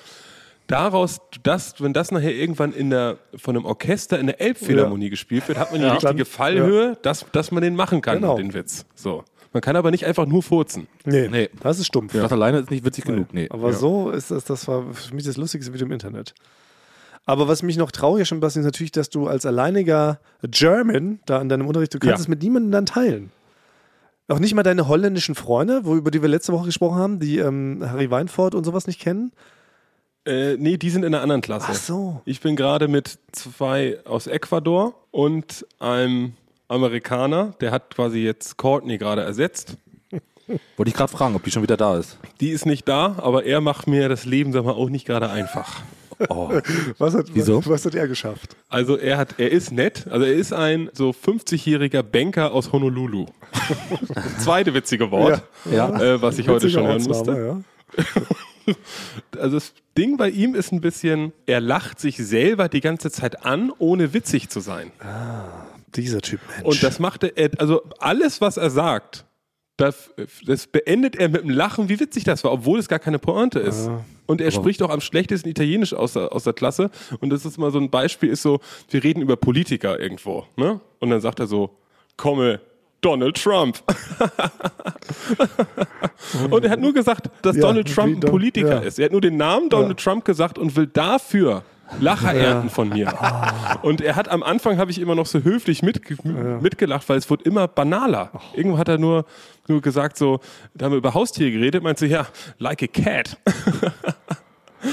Daraus, das, wenn das nachher irgendwann in der, von einem Orchester in der Elbphilharmonie gespielt wird, hat man die Ja. richtige Fallhöhe, dass, dass man den machen kann, Genau. den Witz. So. Man kann aber nicht einfach nur furzen. nee, Nee. das ist stumpf. Das alleine ist nicht witzig genug. Nee. Aber so ist das, das war für mich das lustigste Video im Internet. Aber was mich noch trauriger schon ist natürlich, dass du als alleiniger German da in deinem Unterricht, du kannst Ja. es mit niemandem dann teilen. Auch nicht mal deine holländischen Freunde, wo, über die wir letzte Woche gesprochen haben, die ähm, Harry Weinfurt und sowas nicht kennen. Äh, nee, die sind in einer anderen Klasse. Ach so. Ich bin gerade mit zwei aus Ecuador und einem Amerikaner, der hat quasi jetzt Courtney gerade ersetzt. <laughs> Wollte ich gerade fragen, ob die schon wieder da ist. Die ist nicht da, aber er macht mir das Leben, sag mal, auch nicht gerade einfach. <laughs> Oh. Was hat, Wieso? Was, was hat er geschafft? Also er hat, er ist nett, also er ist ein so 50-jähriger Banker aus Honolulu. <laughs> Zweite witzige Wort, Ja. äh, was ich heute Witziger schon hören musste. Ja. <laughs> Also das Ding bei ihm ist ein bisschen, er lacht sich selber die ganze Zeit an, ohne witzig zu sein. Dieser Typ Mensch. Und das macht er, also alles, was er sagt, das, das beendet er mit einem Lachen, wie witzig das war, obwohl es gar keine Pointe ist. Und er spricht auch am schlechtesten Italienisch aus der, aus der Klasse. Und das ist mal so ein Beispiel, ist so, wir reden über Politiker irgendwo, ne? Und dann sagt er so, komme, Donald Trump. <laughs> und er hat nur gesagt, dass Ja, Donald Trump ein Don- Politiker ja. ist. Er hat nur den Namen Donald Trump gesagt und will dafür Lacher ernten von mir. <laughs> Und er hat am Anfang, habe ich immer noch so höflich mitge mitgelacht, weil es wurde immer banaler. Irgendwo hat er nur, nur gesagt, so, da haben wir über Haustiere geredet, meinte so, ja, like a cat. <laughs>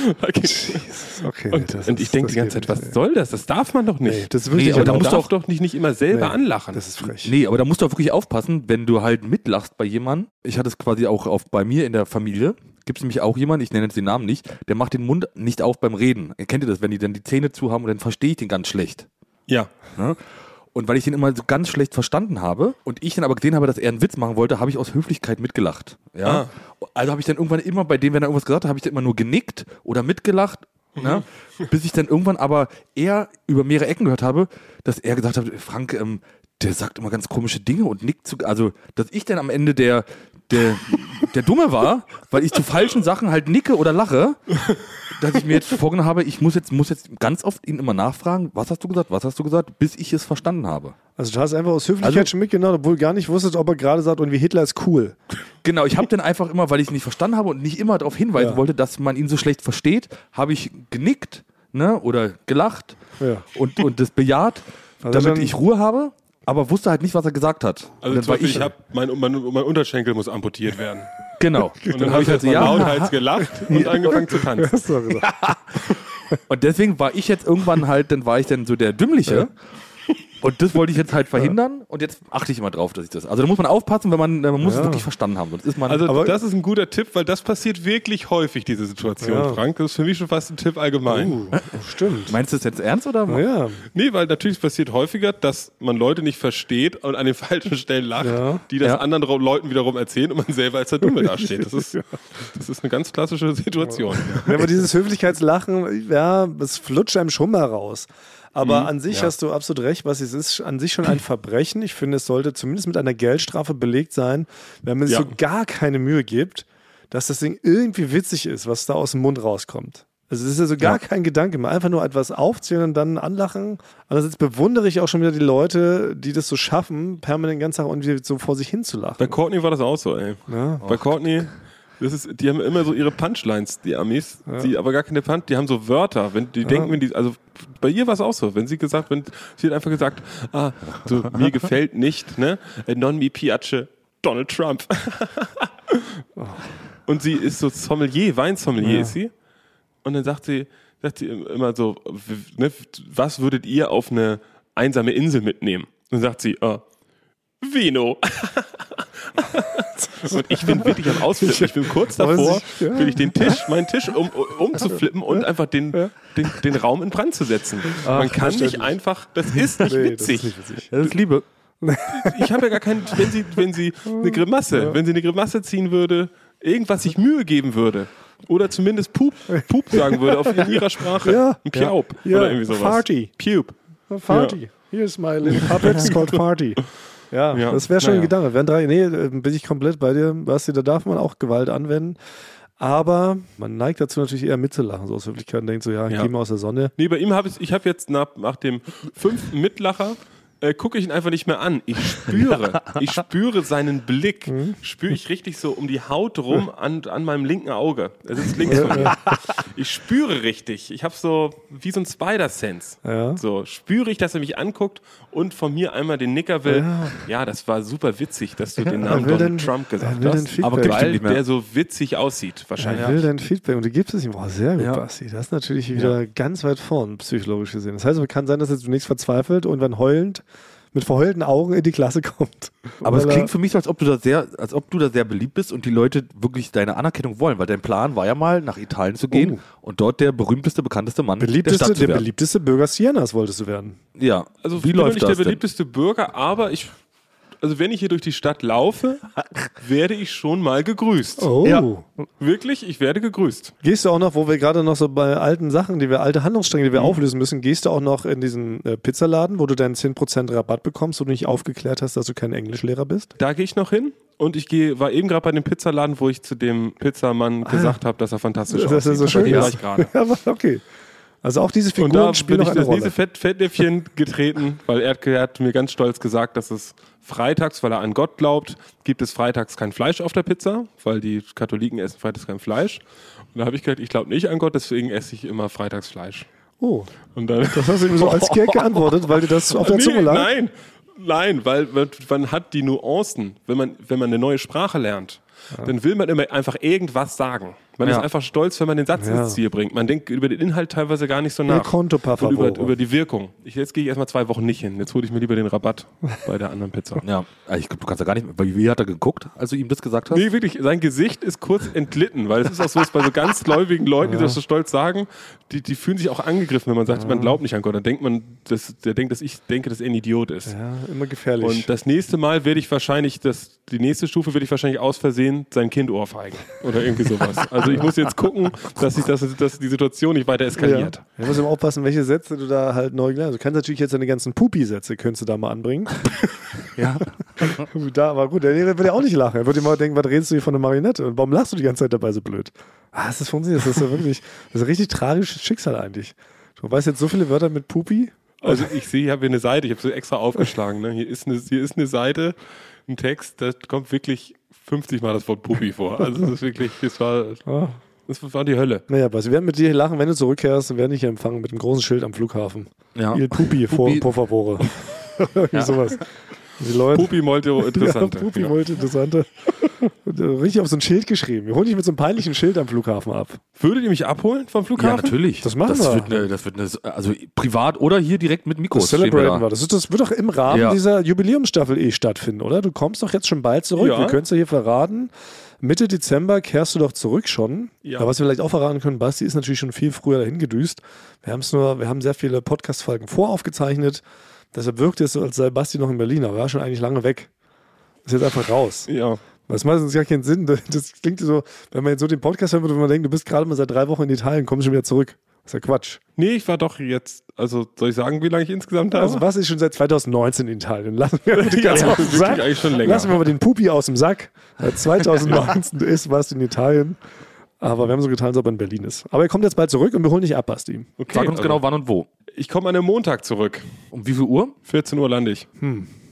<laughs> like a okay, und, das und ich denke die ganze Zeit, nicht. was soll das? Das darf man doch nicht. Nee, das ist wirklich Nee, aber da musst du auch- doch nicht, nicht immer selber Nee, anlachen. Das ist frech. Nee, aber da musst du auch wirklich aufpassen, wenn du halt mitlachst bei jemandem. Ich hatte es quasi auch auf, bei mir in der Familie. Gibt es nämlich auch jemanden, ich nenne jetzt den Namen nicht, der macht den Mund nicht auf beim Reden. Kennt ihr das, wenn die dann die Zähne zu haben und dann verstehe ich den ganz schlecht. ja. Ne? Und weil ich den immer so ganz schlecht verstanden habe und ich dann aber gesehen habe, dass er einen Witz machen wollte, habe ich aus Höflichkeit mitgelacht. Ja? Also habe ich dann irgendwann immer bei dem, wenn er irgendwas gesagt hat, habe ich dann immer nur genickt oder mitgelacht. Ne? Bis ich dann irgendwann aber eher über mehrere Ecken gehört habe, dass er gesagt hat, Frank, ähm, der sagt immer ganz komische Dinge und nickt zu, also dass ich dann am Ende der, der, der Dumme war, weil ich zu falschen Sachen halt nicke oder lache, dass ich mir jetzt vorgenommen habe, ich muss jetzt, muss jetzt ganz oft ihn immer nachfragen, was hast du gesagt, was hast du gesagt, bis ich es verstanden habe. Also du hast einfach aus Höflichkeit Also- schon mitgenommen, obwohl du gar nicht wusstest, ob er gerade sagt, und wie Hitler ist cool. Genau, ich habe dann einfach immer, weil ich es nicht verstanden habe und nicht immer darauf hinweisen Ja. wollte, dass man ihn so schlecht versteht, habe ich genickt ne, oder gelacht Ja. und, und das bejaht, Also damit ich Ruhe habe, aber wusste halt nicht, was er gesagt hat. Also dann zum Beispiel, ich, ich habe mein, mein, mein Unterschenkel muss amputiert werden. <laughs> genau. Und dann habe ich halt so ja. lauthals gelacht <laughs> und angefangen zu tanzen. <laughs> Hast du gesagt. Und deswegen war ich jetzt irgendwann halt, dann war ich dann so der Dümmliche. Und das wollte ich jetzt halt verhindern und jetzt achte ich immer drauf, dass ich das. Also da muss man aufpassen, wenn man, man muss Ja. es wirklich verstanden haben. Sonst ist man. Also Aber- das ist ein guter Tipp, weil das passiert wirklich häufig, diese Situation, Ja. Frank. Das ist für mich schon fast ein Tipp allgemein. Uh, oh, stimmt. meinst du das jetzt ernst oder? Ja. Nee, weil natürlich es passiert häufiger, dass man Leute nicht versteht und an den <laughs> falschen Stellen lacht, Ja. die das Ja. anderen Leuten wiederum erzählen und man selber als der Dumme <laughs> dasteht. Das ist, das ist eine ganz klassische Situation. Ja, aber dieses Höflichkeitslachen, ja, das flutscht einem schon mal raus. Aber Mhm, an sich ja. hast du absolut recht, was es ist, an sich schon ein <clears throat> Verbrechen. Ich finde, es sollte zumindest mit einer Geldstrafe belegt sein, wenn man sich Ja. so gar keine Mühe gibt, dass das Ding irgendwie witzig ist, was da aus dem Mund rauskommt. Also es ist ja so gar kein Gedanke mehr. Einfach nur etwas aufzählen und dann anlachen. Andererseits bewundere ich auch schon wieder die Leute, die das so schaffen, permanent den ganzen Tag irgendwie so vor sich hin zu lachen. Bei Courtney war das auch so, ey. Ja. Bei Courtney, das ist, die haben immer so ihre Punchlines, die Amis, die aber gar keine Punch, die haben so Wörter, wenn die denken, wenn die, also bei ihr war es auch so, wenn sie gesagt, wenn sie hat einfach gesagt, ah, so mir <laughs> gefällt nicht, ne, äh, non mi piace Donald Trump. <laughs> Und sie ist so Sommelier, Weinsommelier Ja. ist sie. Und dann sagt sie, sagt sie immer so, ne, was würdet ihr auf eine einsame Insel mitnehmen? Und dann sagt sie, äh, Vino. Und ich bin wirklich am Ausflippen. Ich bin kurz davor, ja. will ich den Tisch, meinen Tisch um, umzuflippen und einfach den, den, den Raum in Brand zu setzen. Man kann nicht einfach, das ist nicht Nee, das witzig. ist nicht witzig. Das ist Liebe. Ich habe ja gar keinen, wenn sie, wenn sie eine Grimasse, wenn sie eine Grimasse ziehen würde, irgendwas sich Mühe geben würde. Oder zumindest Pup, Pup sagen würde auf in ihrer Sprache. Ja. Ein Piaup. Ja. Oder irgendwie sowas. Farty. Pup. Farty. Here's my little puppet, it's called Farty. Ja, Ja. das wäre schon Naja. ein Gedanke. Wären drei, nee, äh, bin ich komplett bei dir, Basti, da darf man auch Gewalt anwenden. Aber man neigt dazu natürlich eher mitzulachen, so aus Höflichkeit und denkt so, ja, Ja. geh mal aus der Sonne. Nee, bei ihm habe ich, ich habe jetzt nach, nach dem fünften Mitlacher äh, gucke ich ihn einfach nicht mehr an. Ich <laughs> spüre, ich spüre seinen Blick, spüre ich richtig so um die Haut rum an, an meinem linken Auge. Er sitzt links von mir. Ich spüre richtig. Ich habe so wie so ein Spider-Sense. Ja. So spüre ich, dass er mich anguckt und von mir einmal den Nicker will. Ja, das war super witzig, dass du den Namen Donald denn- Trump er gesagt hast. Aber Weil nicht mehr. der so witzig aussieht, wahrscheinlich. Er will dein Feedback und du gibst es ihm. Boah, sehr gut, Ja. Basti. Das ist natürlich wieder ganz weit vorn, psychologisch gesehen. Das heißt, es kann sein, dass er zunächst verzweifelt und dann heulend, mit verheulten Augen in die Klasse kommt. Aber es klingt für mich so, als ob du da sehr, als ob du da sehr beliebt bist und die Leute wirklich deine Anerkennung wollen, weil dein Plan war ja mal, nach Italien zu gehen Oh. und dort der berühmteste, bekannteste Mann der beliebteste, Stadt zu der werden. beliebteste Bürger Sienas wolltest du werden. Ja, Also wie bin läuft nicht das der denn? beliebteste Bürger, aber ich, also wenn ich hier durch die Stadt laufe, <laughs> werde ich schon mal gegrüßt. Oh. Ja. Wirklich, ich werde gegrüßt. Gehst du auch noch, wo wir gerade noch so bei alten Sachen, die wir, alte Handlungsstränge, die wir auflösen müssen, gehst du auch noch in diesen äh, Pizzaladen, wo du deinen 10% Rabatt bekommst, wo du nicht aufgeklärt hast, dass du kein Englischlehrer bist? Da gehe ich noch hin und ich gehe, war eben gerade bei dem Pizzaladen, wo ich zu dem Pizzamann gesagt habe, dass er fantastisch <laughs> Ah. Dass er aussieht. so schön Bei dem war ist. ich gerade. <laughs> Ja, aber okay. Also auch diese Und da Figuren bin spielen ich noch eine das Rolle. nächste Fett, Fettnäpfchen getreten, weil er, er hat mir ganz stolz gesagt, dass es freitags, weil er an Gott glaubt, gibt es freitags kein Fleisch auf der Pizza, weil die Katholiken essen freitags kein Fleisch. Und da habe ich gesagt, ich glaube nicht an Gott, deswegen esse ich immer freitags Fleisch. Oh, Und dann, das hast du ihm so als Gag geantwortet, weil dir das auf der <laughs> Zunge lag. Nein, nein, weil man, man hat die Nuancen, wenn man, wenn man eine neue Sprache lernt, dann will man immer einfach irgendwas sagen. Man Ja. ist einfach stolz, wenn man den Satz Ja. ins Ziel bringt. Man denkt über den Inhalt teilweise gar nicht so nach. conto per Und über, über die Wirkung. Ich, jetzt gehe ich erstmal zwei Wochen nicht hin. Jetzt hole ich mir lieber den Rabatt <laughs> bei der anderen Pizza. Ja, also ich glaube, du kannst ja gar nicht, weil wie hat er geguckt, als du ihm das gesagt hast? Nee, wirklich, sein Gesicht ist kurz entglitten, weil es ist auch so, dass bei so ganz gläubigen Leuten, die das so stolz sagen, die, die fühlen sich auch angegriffen, wenn man sagt, man glaubt nicht an Gott. Dann denkt man, dass, der denkt, dass ich denke, dass er ein Idiot ist. Ja, immer gefährlich. Und das nächste Mal werde ich wahrscheinlich, das, die nächste Stufe werde ich wahrscheinlich aus Versehen sein Kind ohrfeigen. Oder irgendwie sowas. <laughs> Also ich muss jetzt gucken, dass, ich, dass, dass die Situation nicht weiter ja. eskaliert. Du musst immer aufpassen, welche Sätze du da halt neu gelernt hast. Du kannst natürlich jetzt deine ganzen Pupi-Sätze, könntest du da mal anbringen. <laughs> Ja. da, aber gut, der Lehrer würde ja auch nicht lachen. Er würde immer denken, was redest du hier von einer Marionette? Und warum lachst du die ganze Zeit dabei so blöd? Ah, das funktioniert. Das ist ja wirklich, das ist ein richtig tragisches Schicksal eigentlich. Du weißt jetzt so viele Wörter mit Pupi. Also ich sehe, ich habe hier eine Seite, ich habe sie extra aufgeschlagen. Ne? Hier, ist eine, hier ist eine Seite, ein Text, da kommt wirklich 50 Mal das Wort Puppi vor. Also das ist wirklich, das war, Ah. das war die Hölle. Naja, aber sie werden mit dir lachen, wenn du zurückkehrst, und werden dich hier empfangen mit einem großen Schild am Flughafen. Ja. Il Pupi, vor, por favore. <laughs> Irgendwie sowas. Die Leute. Puppi Molto <laughs> interessante. Ja, Pupi, Ja. wollte interessante. <laughs> Und, äh, Richtig auf so ein Schild geschrieben. Wir holen dich mit so einem peinlichen Schild am Flughafen ab. Würdet ihr mich abholen vom Ja, Flughafen? natürlich. Das machen das wir. Wird eine, das wird eine, also privat oder hier direkt mit Mikros. Das stehen wir celebraten da. wir. Das, ist, das wird doch im Rahmen Ja. dieser Jubiläumsstaffel eh stattfinden, oder? Du kommst doch jetzt schon bald zurück. Ja. Wir können es ja hier verraten. Mitte Dezember kehrst du doch zurück schon. Ja. Aber was wir vielleicht auch verraten können, Basti ist natürlich schon viel früher dahin gedüst. Wir haben es nur, wir haben sehr viele Podcast-Folgen voraufgezeichnet. Deshalb wirkt es so, als sei Basti noch in Berlin, aber er war schon eigentlich lange weg. Ist jetzt einfach raus. Ja. Das macht uns gar keinen Sinn. Das klingt so, wenn man jetzt so den Podcast hören würde, würde man denkt, du bist gerade mal seit drei Wochen in Italien, kommst schon wieder zurück. Das ist ja Quatsch. Nee, ich war doch jetzt, also soll ich sagen, wie lange ich insgesamt da Also war? was ist schon seit 2019 in Italien? Lassen wir mal die Ja, aus dem Sack. eigentlich schon länger. Lassen wir mal den Pupi aus dem Sack. Seit 2019 <laughs> ist was in Italien. Aber wir haben so getan, als ob er in Berlin ist. Aber er kommt jetzt bald zurück und wir holen dich ab, Basti. Okay, Sag uns also, genau wann und wo. Ich komme an einem Montag zurück. Um wie viel Uhr? 14 Uhr lande ich.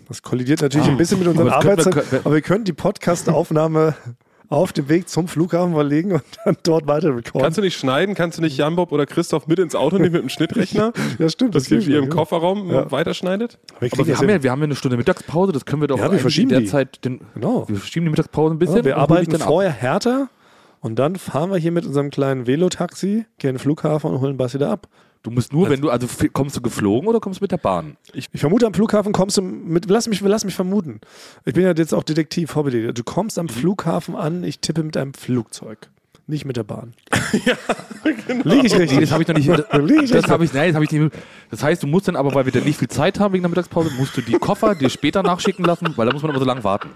Das kollidiert natürlich ein bisschen mit unseren Aber das Arbeitszeiten. Aber wir können die Podcast-Aufnahme <laughs> auf dem Weg zum Flughafen verlegen und dann dort weiter recorden. Kannst du nicht schneiden? Kannst du nicht Jan Bob oder Christoph mit ins Auto nehmen mit dem Schnittrechner? <laughs> ja, stimmt. dass ihr kriegen ihr im. Kofferraum Ja. weiterschneidet? Wir kriegen Aber wir das haben, ja, wir haben ja eine Stunde Mittagspause, das können wir doch Ja, wir verschieben in der die. Zeit den, Genau. wir verschieben die Mittagspause ein bisschen. Ja, wir arbeiten dann ab. vorher härter und dann fahren wir hier mit unserem kleinen Velotaxi, gehen in den Flughafen und holen Basti da ab. Du musst nur, wenn du, also kommst du geflogen oder kommst du mit der Bahn? Ich vermute, am Flughafen kommst du mit, lass mich, lass mich vermuten. Ich bin ja jetzt auch Detektiv, Hobbydetektiv. Du kommst am Flughafen an, ich tippe mit einem Flugzeug. Nicht mit der Bahn. <laughs> ja, genau. Liege ich richtig? das habe ich noch nicht. <laughs> Das, Liege ich habe ich, nein, das habe ich nicht. Das heißt, du musst dann aber, weil wir dann nicht viel Zeit haben wegen der Mittagspause, musst du die Koffer dir später nachschicken lassen, weil da muss man immer so lange warten.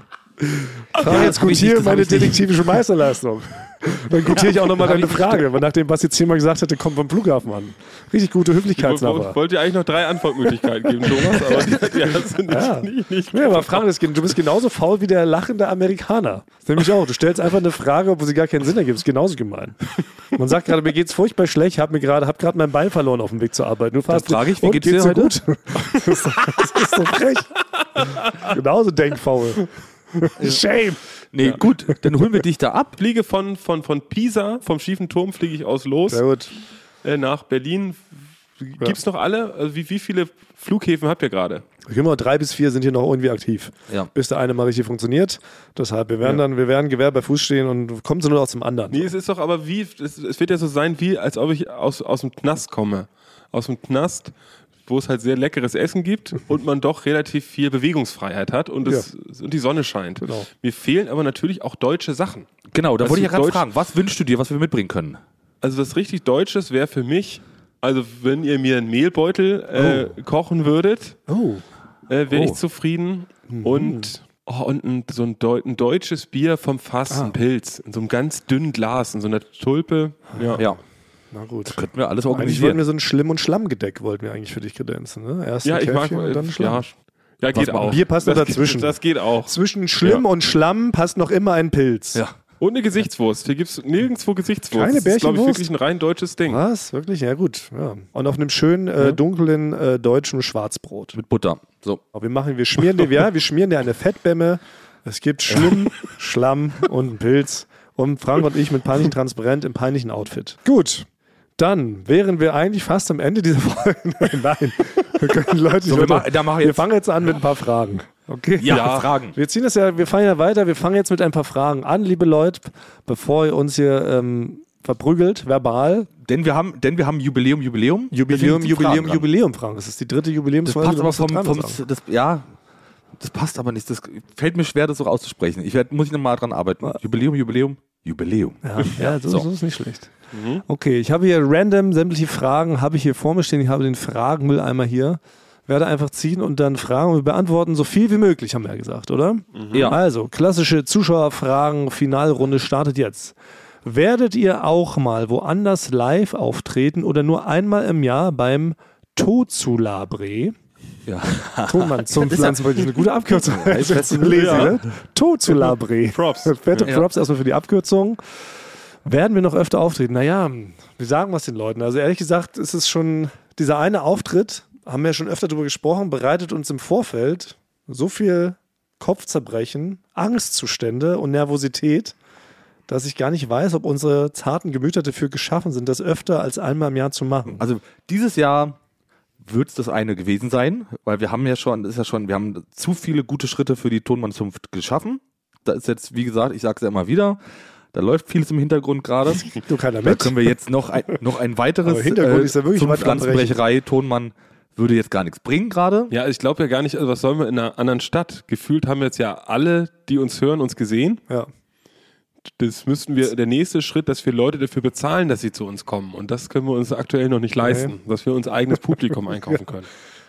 Frage jetzt hab ich gutiere nicht, das hab meine ich detektivische Meisterleistung. Dann gutiere ich auch nochmal <laughs> deine ich. Frage, weil nachdem Basti zehnmal gesagt hätte, kommt vom Flughafen an. Richtig gute Ich Höflichkeitsnummer. wollte dir eigentlich noch drei Antwortmöglichkeiten geben, Thomas, aber die, die hast du nicht, Ja. nicht, nicht. Nee, aber Frank, das- du bist genauso faul wie der lachende Amerikaner. Das ist nämlich auch. Du stellst einfach eine Frage, obwohl sie gar keinen Sinn ergibt. Das ist genauso gemein. Man sagt gerade, mir geht's furchtbar schlecht, hab mir gerade, hab gerade mein Bein verloren auf dem Weg zur Arbeit. Du fragst, frage ich, wie und, geht's dir so heute? gut? Das <laughs> ist, das ist so frech. genauso denkfaul. Shame. Nee, gut, dann holen wir <laughs> dich da ab. Fliege von, von, von Pisa, vom schiefen Turm, fliege ich aus los Sehr gut. äh, nach Berlin. Gibt es noch alle? Also wie, wie viele Flughäfen habt ihr gerade? Immer drei bis vier sind hier noch irgendwie aktiv. Ja. Bis der eine mal richtig funktioniert. Deshalb, wir werden dann, wir werden Gewehr bei Fuß stehen und kommen so nur aus dem anderen. Nee, es ist doch aber wie, es, es wird ja so sein, wie als ob ich aus, aus dem Knast komme. Aus dem Knast, wo es halt sehr leckeres Essen gibt <laughs> und man doch relativ viel Bewegungsfreiheit hat und, es, und die Sonne scheint. Genau. Mir fehlen aber natürlich auch deutsche Sachen. Genau, da Was wollte ich ja gerade fragen, was wünschst du dir, was wir mitbringen können? Also was richtig Deutsches wäre für mich, also wenn ihr mir einen Mehlbeutel äh, kochen würdet, Oh. äh, wäre Oh. ich zufrieden. Und, oh, und ein, so ein, Deu ein deutsches Bier vom Fass, ein Pilz, in so einem ganz dünnen Glas, in so einer Tulpe. Ja. Ja, Na gut. könnten wir alles Eigentlich wollten organisieren. wir so ein Schlimm- und Schlammgedeck, wollten wir eigentlich für dich kredenzen. Ne? Erst Ja, ein ich mag und dann ja, Schlamm. ja, geht mal, auch. Bier passt noch das dazwischen. Geht, das geht auch. Zwischen Schlimm Ja. und Schlamm passt noch immer ein Pilz. Ja. Und eine Gesichtswurst. Hier gibt es nirgendwo Gesichtswurst. Keine das ist, glaube ich, Bärchenwurst? wirklich ein rein deutsches Ding. Was? Wirklich? Ja, gut. Ja. Und auf einem schönen, äh, dunklen äh, deutschen Schwarzbrot. Mit Butter. So. Aber wir machen, wir schmieren dir, ja, wir schmieren dir eine Fettbämme. Es gibt Schlimm, <laughs> Schlamm und einen Pilz. Und Frank und ich mit peinlichen Transparent im peinlichen Outfit. Gut. Dann wären wir eigentlich fast am Ende dieser <laughs> Folge. Nein, nein. Wir können die Leute So, wir, nicht ma da machen wir wir jetzt. fangen jetzt an mit ein paar Fragen. Okay? Ja, Ja. Fragen. Wir ziehen das ja, wir fangen ja weiter, wir fangen jetzt mit ein paar Fragen an, liebe Leute, bevor ihr uns hier ähm, verprügelt, verbal. Denn wir haben, denn wir haben Jubiläum, Jubiläum. Jubiläum, Jubiläum, Fragen. Jubiläum, Frank. Das ist die dritte Das Jubiläumsfolge. passt du aber das vom, vom das, ja, das passt aber nicht. Das fällt mir schwer, das so auszusprechen. Ich werd, muss ich nochmal dran arbeiten. Jubiläum, Jubiläum, Jubiläum. Ja, ja so, so. so ist nicht schlecht. Okay, ich habe hier random sämtliche Fragen, habe ich hier vor mir stehen. Ich habe den Fragenmülleimer hier. Werde einfach ziehen und dann Fragen und beantworten so viel wie möglich, haben wir ja gesagt, oder? Ja. Also, klassische Zuschauerfragen, Finalrunde startet jetzt. Werdet ihr auch mal woanders live auftreten oder nur einmal im Jahr beim Tozulabre? Ja. Tonmann <laughs> zum ist ja- Pflanzenpolitik eine gute Abkürzung. ich lesen, ja. ne? Tozulabre. Props. Fette Ja. Props erstmal für die Abkürzung. Werden wir noch öfter auftreten? Naja, wir sagen was den Leuten. Also ehrlich gesagt ist es schon, dieser eine Auftritt, haben wir ja schon öfter darüber gesprochen, bereitet uns im Vorfeld so viel Kopfzerbrechen, Angstzustände und Nervosität, dass ich gar nicht weiß, ob unsere zarten Gemüter dafür geschaffen sind, das öfter als einmal im Jahr zu machen. Also dieses Jahr wird es das eine gewesen sein, weil wir haben ja schon, ist ja schon, wir haben zu viele gute Schritte für die Tonmannzunft geschaffen. Da ist jetzt, wie gesagt, ich sage es ja immer wieder, da läuft vieles im Hintergrund gerade. <laughs> Du keiner Da mit. können wir jetzt noch ein, noch ein weiteres Hintergrund ist ja wirklich zum Pflanzenbrecherei. Tonmann würde jetzt gar nichts bringen gerade. Ja, ich glaube ja gar nicht, also was sollen wir in einer anderen Stadt? Gefühlt haben jetzt ja alle, die uns hören, uns gesehen. Ja. Das müssten wir, der nächste Schritt, dass wir Leute dafür bezahlen, dass sie zu uns kommen. Und das können wir uns aktuell noch nicht leisten, dass wir uns eigenes Publikum <laughs> einkaufen können.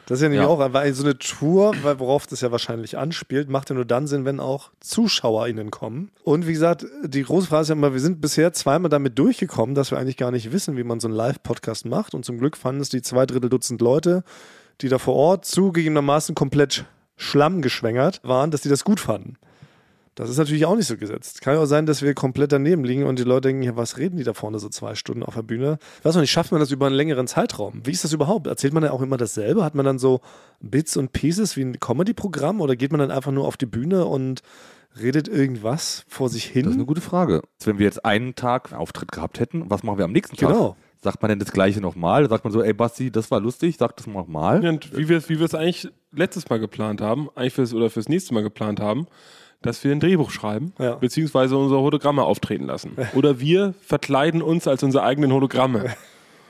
Das ist ja nämlich Ja. auch, weil so eine Tour, weil worauf das ja wahrscheinlich anspielt, macht ja nur dann Sinn, wenn auch ZuschauerInnen kommen. Und wie gesagt, die große Frage ist ja immer, wir sind bisher zweimal damit durchgekommen, dass wir eigentlich gar nicht wissen, wie man so einen Live-Podcast macht. Und zum Glück fanden es die zwei Drittel Dutzend Leute, die da vor Ort zugegebenermaßen komplett schlammgeschwängert waren, dass die das gut fanden. Das ist natürlich auch nicht so gesetzt. Kann ja auch sein, dass wir komplett daneben liegen und die Leute denken, ja, was reden die da vorne so zwei Stunden auf der Bühne? Ich weiß noch nicht, schafft man das über einen längeren Zeitraum? Wie ist das überhaupt? Erzählt man ja auch immer dasselbe? Hat man dann so Bits und Pieces wie ein Comedy-Programm oder geht man dann einfach nur auf die Bühne und redet irgendwas vor sich hin? Das ist eine gute Frage. Wenn wir jetzt einen Tag einen Auftritt gehabt hätten, was machen wir am nächsten Tag? Genau. Sagt man denn das gleiche nochmal? Sagt man so, ey Basti, das war lustig, sag das nochmal. Und wie wir es wie wir es eigentlich letztes Mal geplant haben, eigentlich fürs, oder fürs nächste Mal geplant haben, dass wir ein Drehbuch schreiben, Ja. beziehungsweise unsere Hologramme auftreten lassen. Oder wir verkleiden uns als unsere eigenen Hologramme. <laughs>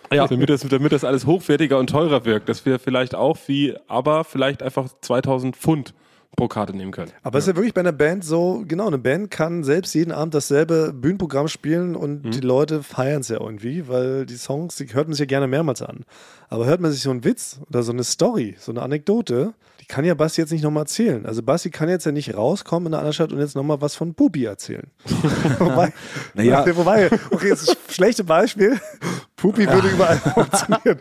Ja. Damit, das, damit das alles hochwertiger und teurer wirkt, dass wir vielleicht auch wie, aber vielleicht einfach 2000 Pfund pro Karte nehmen können. Aber es ist ja wirklich bei einer Band so, genau, eine Band kann selbst jeden Abend dasselbe Bühnenprogramm spielen und Mhm. die Leute feiern es ja irgendwie, weil die Songs, die hört man sich ja gerne mehrmals an. Aber hört man sich so einen Witz oder so eine Story, so eine Anekdote, die kann ja Basti jetzt nicht nochmal erzählen. Also Basti kann jetzt ja nicht rauskommen in einer anderen Stadt und jetzt nochmal was von Pupi erzählen. <laughs> wobei, Naja. wobei, okay, jetzt ist ein schlechtes Beispiel. Pupi würde <laughs> überall funktionieren.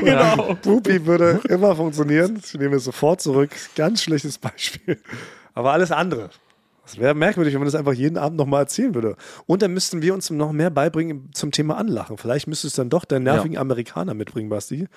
genau. Pupi würde immer funktionieren. Ich nehme es sofort zurück. Ganz schlechtes Beispiel. Aber alles andere. Es wäre merkwürdig, wenn man das einfach jeden Abend nochmal erzählen würde. Und dann müssten wir uns noch mehr beibringen zum Thema Anlachen. Vielleicht müsstest du dann doch deinen nervigen Amerikaner mitbringen, Basti.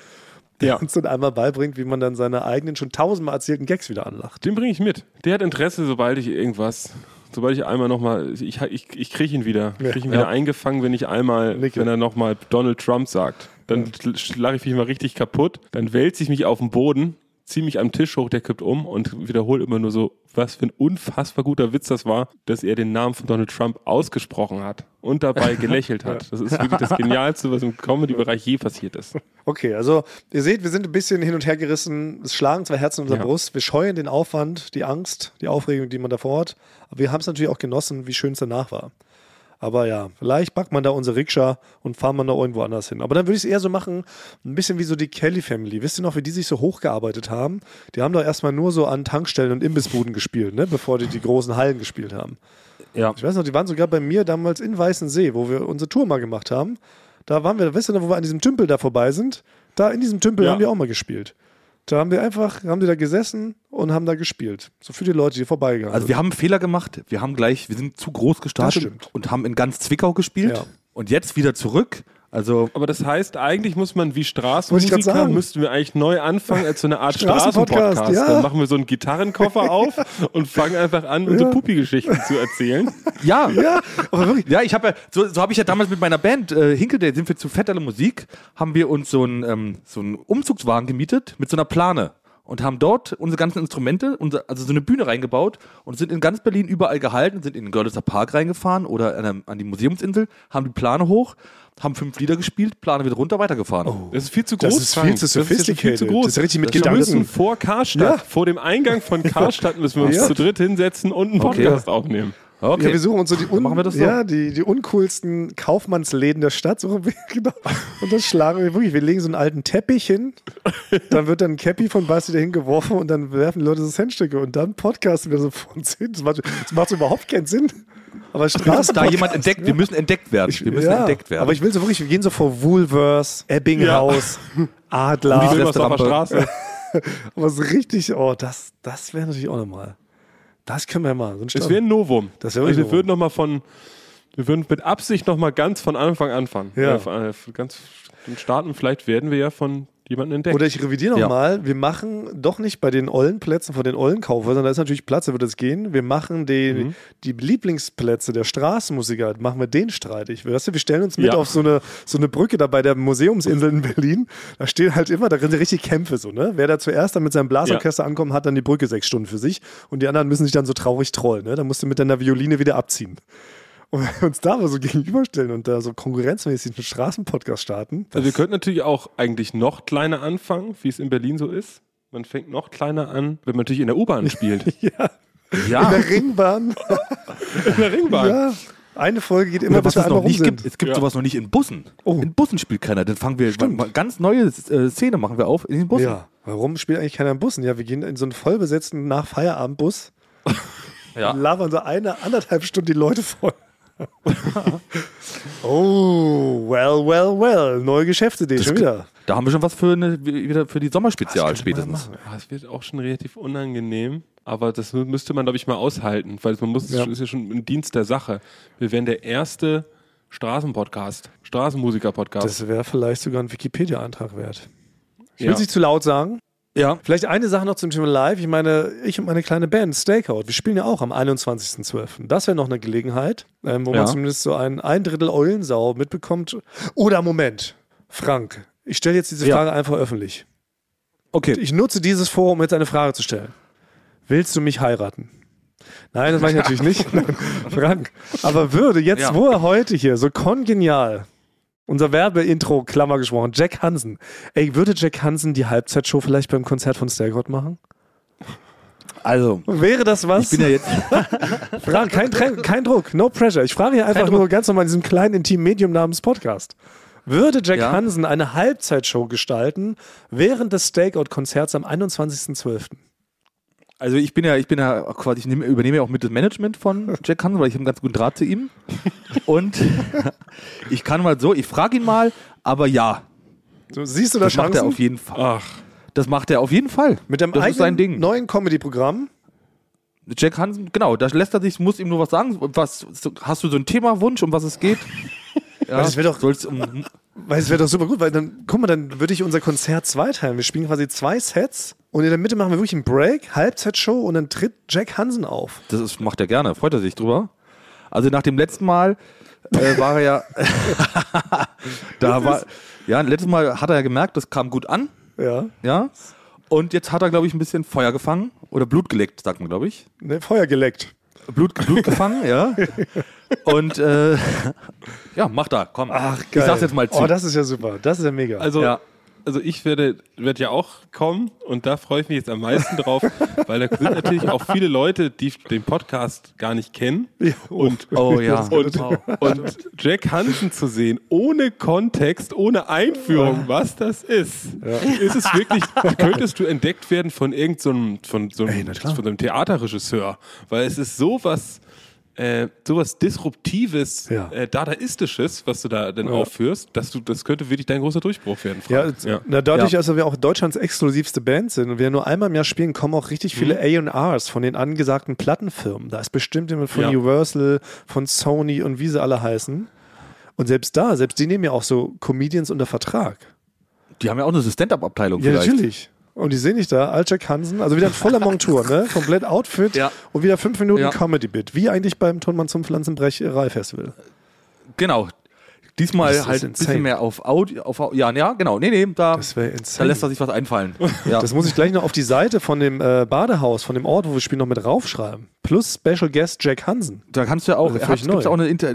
Der Ja. uns dann einmal beibringt, wie man dann seine eigenen schon tausendmal erzählten Gags wieder anlacht. Den bringe ich mit. Der hat Interesse, sobald ich irgendwas, sobald ich einmal nochmal, ich, ich, ich kriege ihn wieder, Ja. kriege ihn wieder Ja. eingefangen, wenn ich einmal, Nicke. wenn er nochmal Donald Trump sagt. Dann schlage ich mich mal richtig kaputt, dann wälze ich mich auf den Boden, ziehe mich am Tisch hoch, der kippt um und wiederhole immer nur so, was für ein unfassbar guter Witz das war, dass er den Namen von Donald Trump ausgesprochen hat und dabei gelächelt <laughs> hat. Das ist wirklich das Genialste, was im Comedy-Bereich je passiert ist. Okay, also ihr seht, wir sind ein bisschen hin und her gerissen. Es schlagen zwei Herzen in unserer Ja. Brust. Wir scheuen den Aufwand, die Angst, die Aufregung, die man davor hat. Aber wir haben es natürlich auch genossen, wie schön es danach war. Aber ja, vielleicht packt man da unsere Rikscha und fahren wir noch irgendwo anders hin. Aber dann würde ich es eher so machen, ein bisschen wie so die Kelly Family. Wisst ihr noch, wie die sich so hochgearbeitet haben? Die haben doch erstmal nur so an Tankstellen und Imbissbuden gespielt, ne? bevor die die großen Hallen gespielt haben. Ja. Ich weiß noch, die waren sogar bei mir damals in Weißensee, wo wir unsere Tour mal gemacht haben. Da waren wir, wisst ihr noch, wo wir an diesem Tümpel da vorbei sind? Da in diesem Tümpel Ja. haben die auch mal gespielt. Da haben wir einfach, haben die da gesessen und haben da gespielt. So für die Leute, die vorbeigegangen Also sind. wir haben einen Fehler gemacht. Wir haben gleich, wir sind zu groß gestartet und haben in ganz Zwickau gespielt. Ja. Und jetzt wieder zurück. Also Aber das heißt, eigentlich muss man wie Straßenmusiker, müssten wir eigentlich neu anfangen als so eine Art Straßenpodcast, Straßenpodcast. ja. Dann machen wir so einen Gitarrenkoffer <laughs> auf und fangen einfach an, unsere Puppi-Geschichten zu erzählen. <laughs> ja, ja, aber wirklich. Ja, ich habe ja, so, so habe ich ja damals mit meiner Band äh, Hinkeldale sind wir zu Fetterle Musik, haben wir uns so einen ähm, so einen Umzugswagen gemietet mit so einer Plane und haben dort unsere ganzen Instrumente, unser, also so eine Bühne reingebaut und sind in ganz Berlin überall gehalten, sind in den Görlitzer Park reingefahren oder an, der- an die Museumsinsel, haben die Plane hoch, haben fünf Lieder gespielt, Plane wieder runter, weitergefahren. Das ist viel zu groß. Das ist viel zu Das ist viel sophisticated. zu groß. Das ist richtig mit wir Gedanken. müssen vor Karstadt, Ja. vor dem Eingang von Karstadt müssen wir uns Ja. zu dritt hinsetzen und einen Okay. Podcast aufnehmen. Okay. Ja, wir suchen uns so die, un wir so? ja, die, die uncoolsten Kaufmannsläden der Stadt. Suchen <laughs> wir, genau. Und das schlagen wir wirklich. Wir legen so einen alten Teppich hin. Dann wird dann ein Cappy von Basti dahin geworfen und dann werfen die Leute so Centstücke und dann podcasten wir so vor uns hin. Das macht, das macht überhaupt keinen Sinn. Aber Dass Straßen da jemand entdeckt, wir müssen entdeckt werden. Wir müssen entdeckt werden. Aber ich will so wirklich, wir gehen so vor Woolworths, Ebbinghaus, <laughs> Adler. Die Straße. <laughs> Aber so richtig, oh, das, das wäre natürlich auch nochmal. Das können wir mal. So Es wäre ein Novum. Das wär also wir würden noch mal von, wir würden mit Absicht noch mal ganz von Anfang anfangen. Ja. Äh, ganz starten. Vielleicht werden wir ja von jemandem entdeckt. Oder ich revidiere Ja. nochmal, wir machen doch nicht bei den ollen Plätzen von den ollen Kaufhäusern, da ist natürlich Platz, da wird es gehen. Wir machen den, Mhm. die Lieblingsplätze der Straßenmusiker, machen wir den streitig. Weißt du, wir stellen uns mit Ja. auf so eine, so eine Brücke da bei der Museumsinsel in Berlin. Da stehen halt immer, da sind richtig Kämpfe so, ne? Wer da zuerst dann mit seinem Blasorchester ankommt, hat dann die Brücke sechs Stunden für sich und die anderen müssen sich dann so traurig trollen, ne? Da musst du mit deiner Violine wieder abziehen. Und wenn wir uns da mal so gegenüberstellen und da so konkurrenzmäßig einen Straßenpodcast starten, Also wir könnten natürlich auch eigentlich noch kleiner anfangen, wie es in Berlin so ist. Man fängt noch kleiner an, wenn man natürlich in der U-Bahn spielt. <laughs> ja, ja. in der Ringbahn. in der Ringbahn. Ja, eine Folge geht immer, Oder was bis wir es noch nicht gibt, es gibt Ja. sowas noch nicht in Bussen. Oh. In Bussen spielt keiner. Dann fangen wir mal, mal ganz neue äh, Szene machen wir auf in den Bussen. Ja, warum spielt eigentlich keiner in Bussen? Ja, wir gehen in so einen vollbesetzten Nach-Feierabend-Bus, <laughs> Ja. labern so eine, anderthalb Stunden die Leute voll. <laughs> oh, well, well, well. Neue Geschäftsidee schon wieder. Da haben wir schon was für, eine, wieder für die Sommerspezial spätestens. Ja, es wird auch schon relativ unangenehm, aber das mü- müsste man, glaube ich, mal aushalten, weil man muss, Ja. es ist ja schon ein Dienst der Sache. Wir wären der erste Straßenpodcast, Straßenmusiker-Podcast. Das wäre vielleicht sogar ein Wikipedia-Eintrag wert. Ich will Ja. es nicht zu laut sagen. Ja. Vielleicht eine Sache noch zum Thema Live. Ich meine, ich und meine kleine Band Stakeout, wir spielen ja auch am 21.12. Das wäre noch eine Gelegenheit, ähm, wo Ja. man zumindest so ein, ein Drittel Eulensau mitbekommt. Oder Moment, Frank, ich stelle jetzt diese Ja. Frage einfach öffentlich. Okay. Ich nutze dieses Forum, um jetzt eine Frage zu stellen. Willst du mich heiraten? Nein, das mache ich natürlich nicht. <laughs> Frank. Aber würde jetzt, Ja. wo er heute hier so kongenial Unser Werbeintro, Klammer gesprochen. Jack Hansen. Ey, würde Jack Hansen die Halbzeitshow vielleicht beim Konzert von Stairgott machen? Also, Wäre das was? ich bin ja jetzt. <laughs> Frage, kein, kein Druck, no pressure. Ich frage hier einfach nur ganz normal in diesem kleinen intimen Medium namens Podcast. Würde Jack Ja. Hansen eine Halbzeitshow gestalten während des Stakeout-Konzerts am 21.12.? Also ich bin ja, ich bin ja quasi, ich nehme, übernehme ja auch mit das Management von <laughs> Jack Hansen, weil ich habe einen ganz guten Draht zu ihm. Und <laughs> ich kann mal so, ich frage ihn mal, aber ja, So, siehst du da das macht er auf jeden Fall. Ach, Das macht er auf jeden Fall. Mit dem das eigenen neuen Comedy-Programm? Jack Hansen, genau, da lässt er sich, muss ihm nur was sagen. Was, hast du so einen Themawunsch, um was es geht? Ja, das wär doch- um, Weil es wäre doch super gut, weil dann, guck mal, dann würde ich unser Konzert zweiteilen. Wir spielen quasi zwei Sets und in der Mitte machen wir wirklich einen Break, Halbzeitshow und dann tritt Jack Hansen auf. Das ist, macht er gerne, freut er sich drüber. Also nach dem letzten Mal äh, war er ja, <laughs> da war, ja, letztes Mal hat er ja gemerkt, das kam gut an, Ja. ja. Und jetzt hat er, glaube ich, ein bisschen Feuer gefangen oder Blut geleckt, sagt man, glaube ich. Ne, Feuer geleckt. Blut, Blut gefangen, ja. <laughs> Und äh, <laughs> ja, mach da, komm. Ach, geil. Ich sag's jetzt mal zu. Oh, das ist ja super. Das ist ja mega. also, Ja. also ich werde, werde ja auch kommen und da freue ich mich jetzt am meisten drauf, <laughs> weil da sind natürlich auch viele Leute, die den Podcast gar nicht kennen. Ja. Und, Oh ja. <laughs> und, und Jack Hansen zu sehen, ohne Kontext, ohne Einführung, was das ist. Ist es wirklich, könntest du entdeckt werden von irgendeinem von so einem, Ey, von so einem Theaterregisseur, weil es ist sowas äh, sowas Disruptives, Ja. äh, Dadaistisches, was du da denn aufführst, dass du, das könnte wirklich dein großer Durchbruch werden. Ja, Frank. jetzt- Na, dadurch, Ja. dass wir auch Deutschlands exklusivste Band sind und wir nur einmal im Jahr spielen, kommen auch richtig viele A&Rs von den angesagten Plattenfirmen. Da ist bestimmt jemand von Ja. Universal, von Sony und wie sie alle heißen. Und selbst da, selbst die nehmen ja auch so Comedians unter Vertrag. Die haben ja auch eine Stand-Up-Abteilung Ja, vielleicht. natürlich. Und die sehen dich da, Al Jack Hansen, also wieder in voller <laughs> Montur, ne? Komplett Outfit Ja. und wieder fünf Minuten Ja. Comedy-Bit. Wie eigentlich beim Tonmann zum Pflanzenbrecherei-Festival. Genau. Diesmal halt ein bisschen mehr auf Audio, auf, Au- ja, ja, genau. Nee, nee, da, da lässt er sich was einfallen. <laughs> Ja. Das muss ich gleich noch auf die Seite von dem äh, Badehaus, von dem Ort, wo wir spielen, noch mit raufschreiben. Plus Special Guest Jack Hansen. Da kannst du ja auch, Also gibt's neu. auch eine Inter,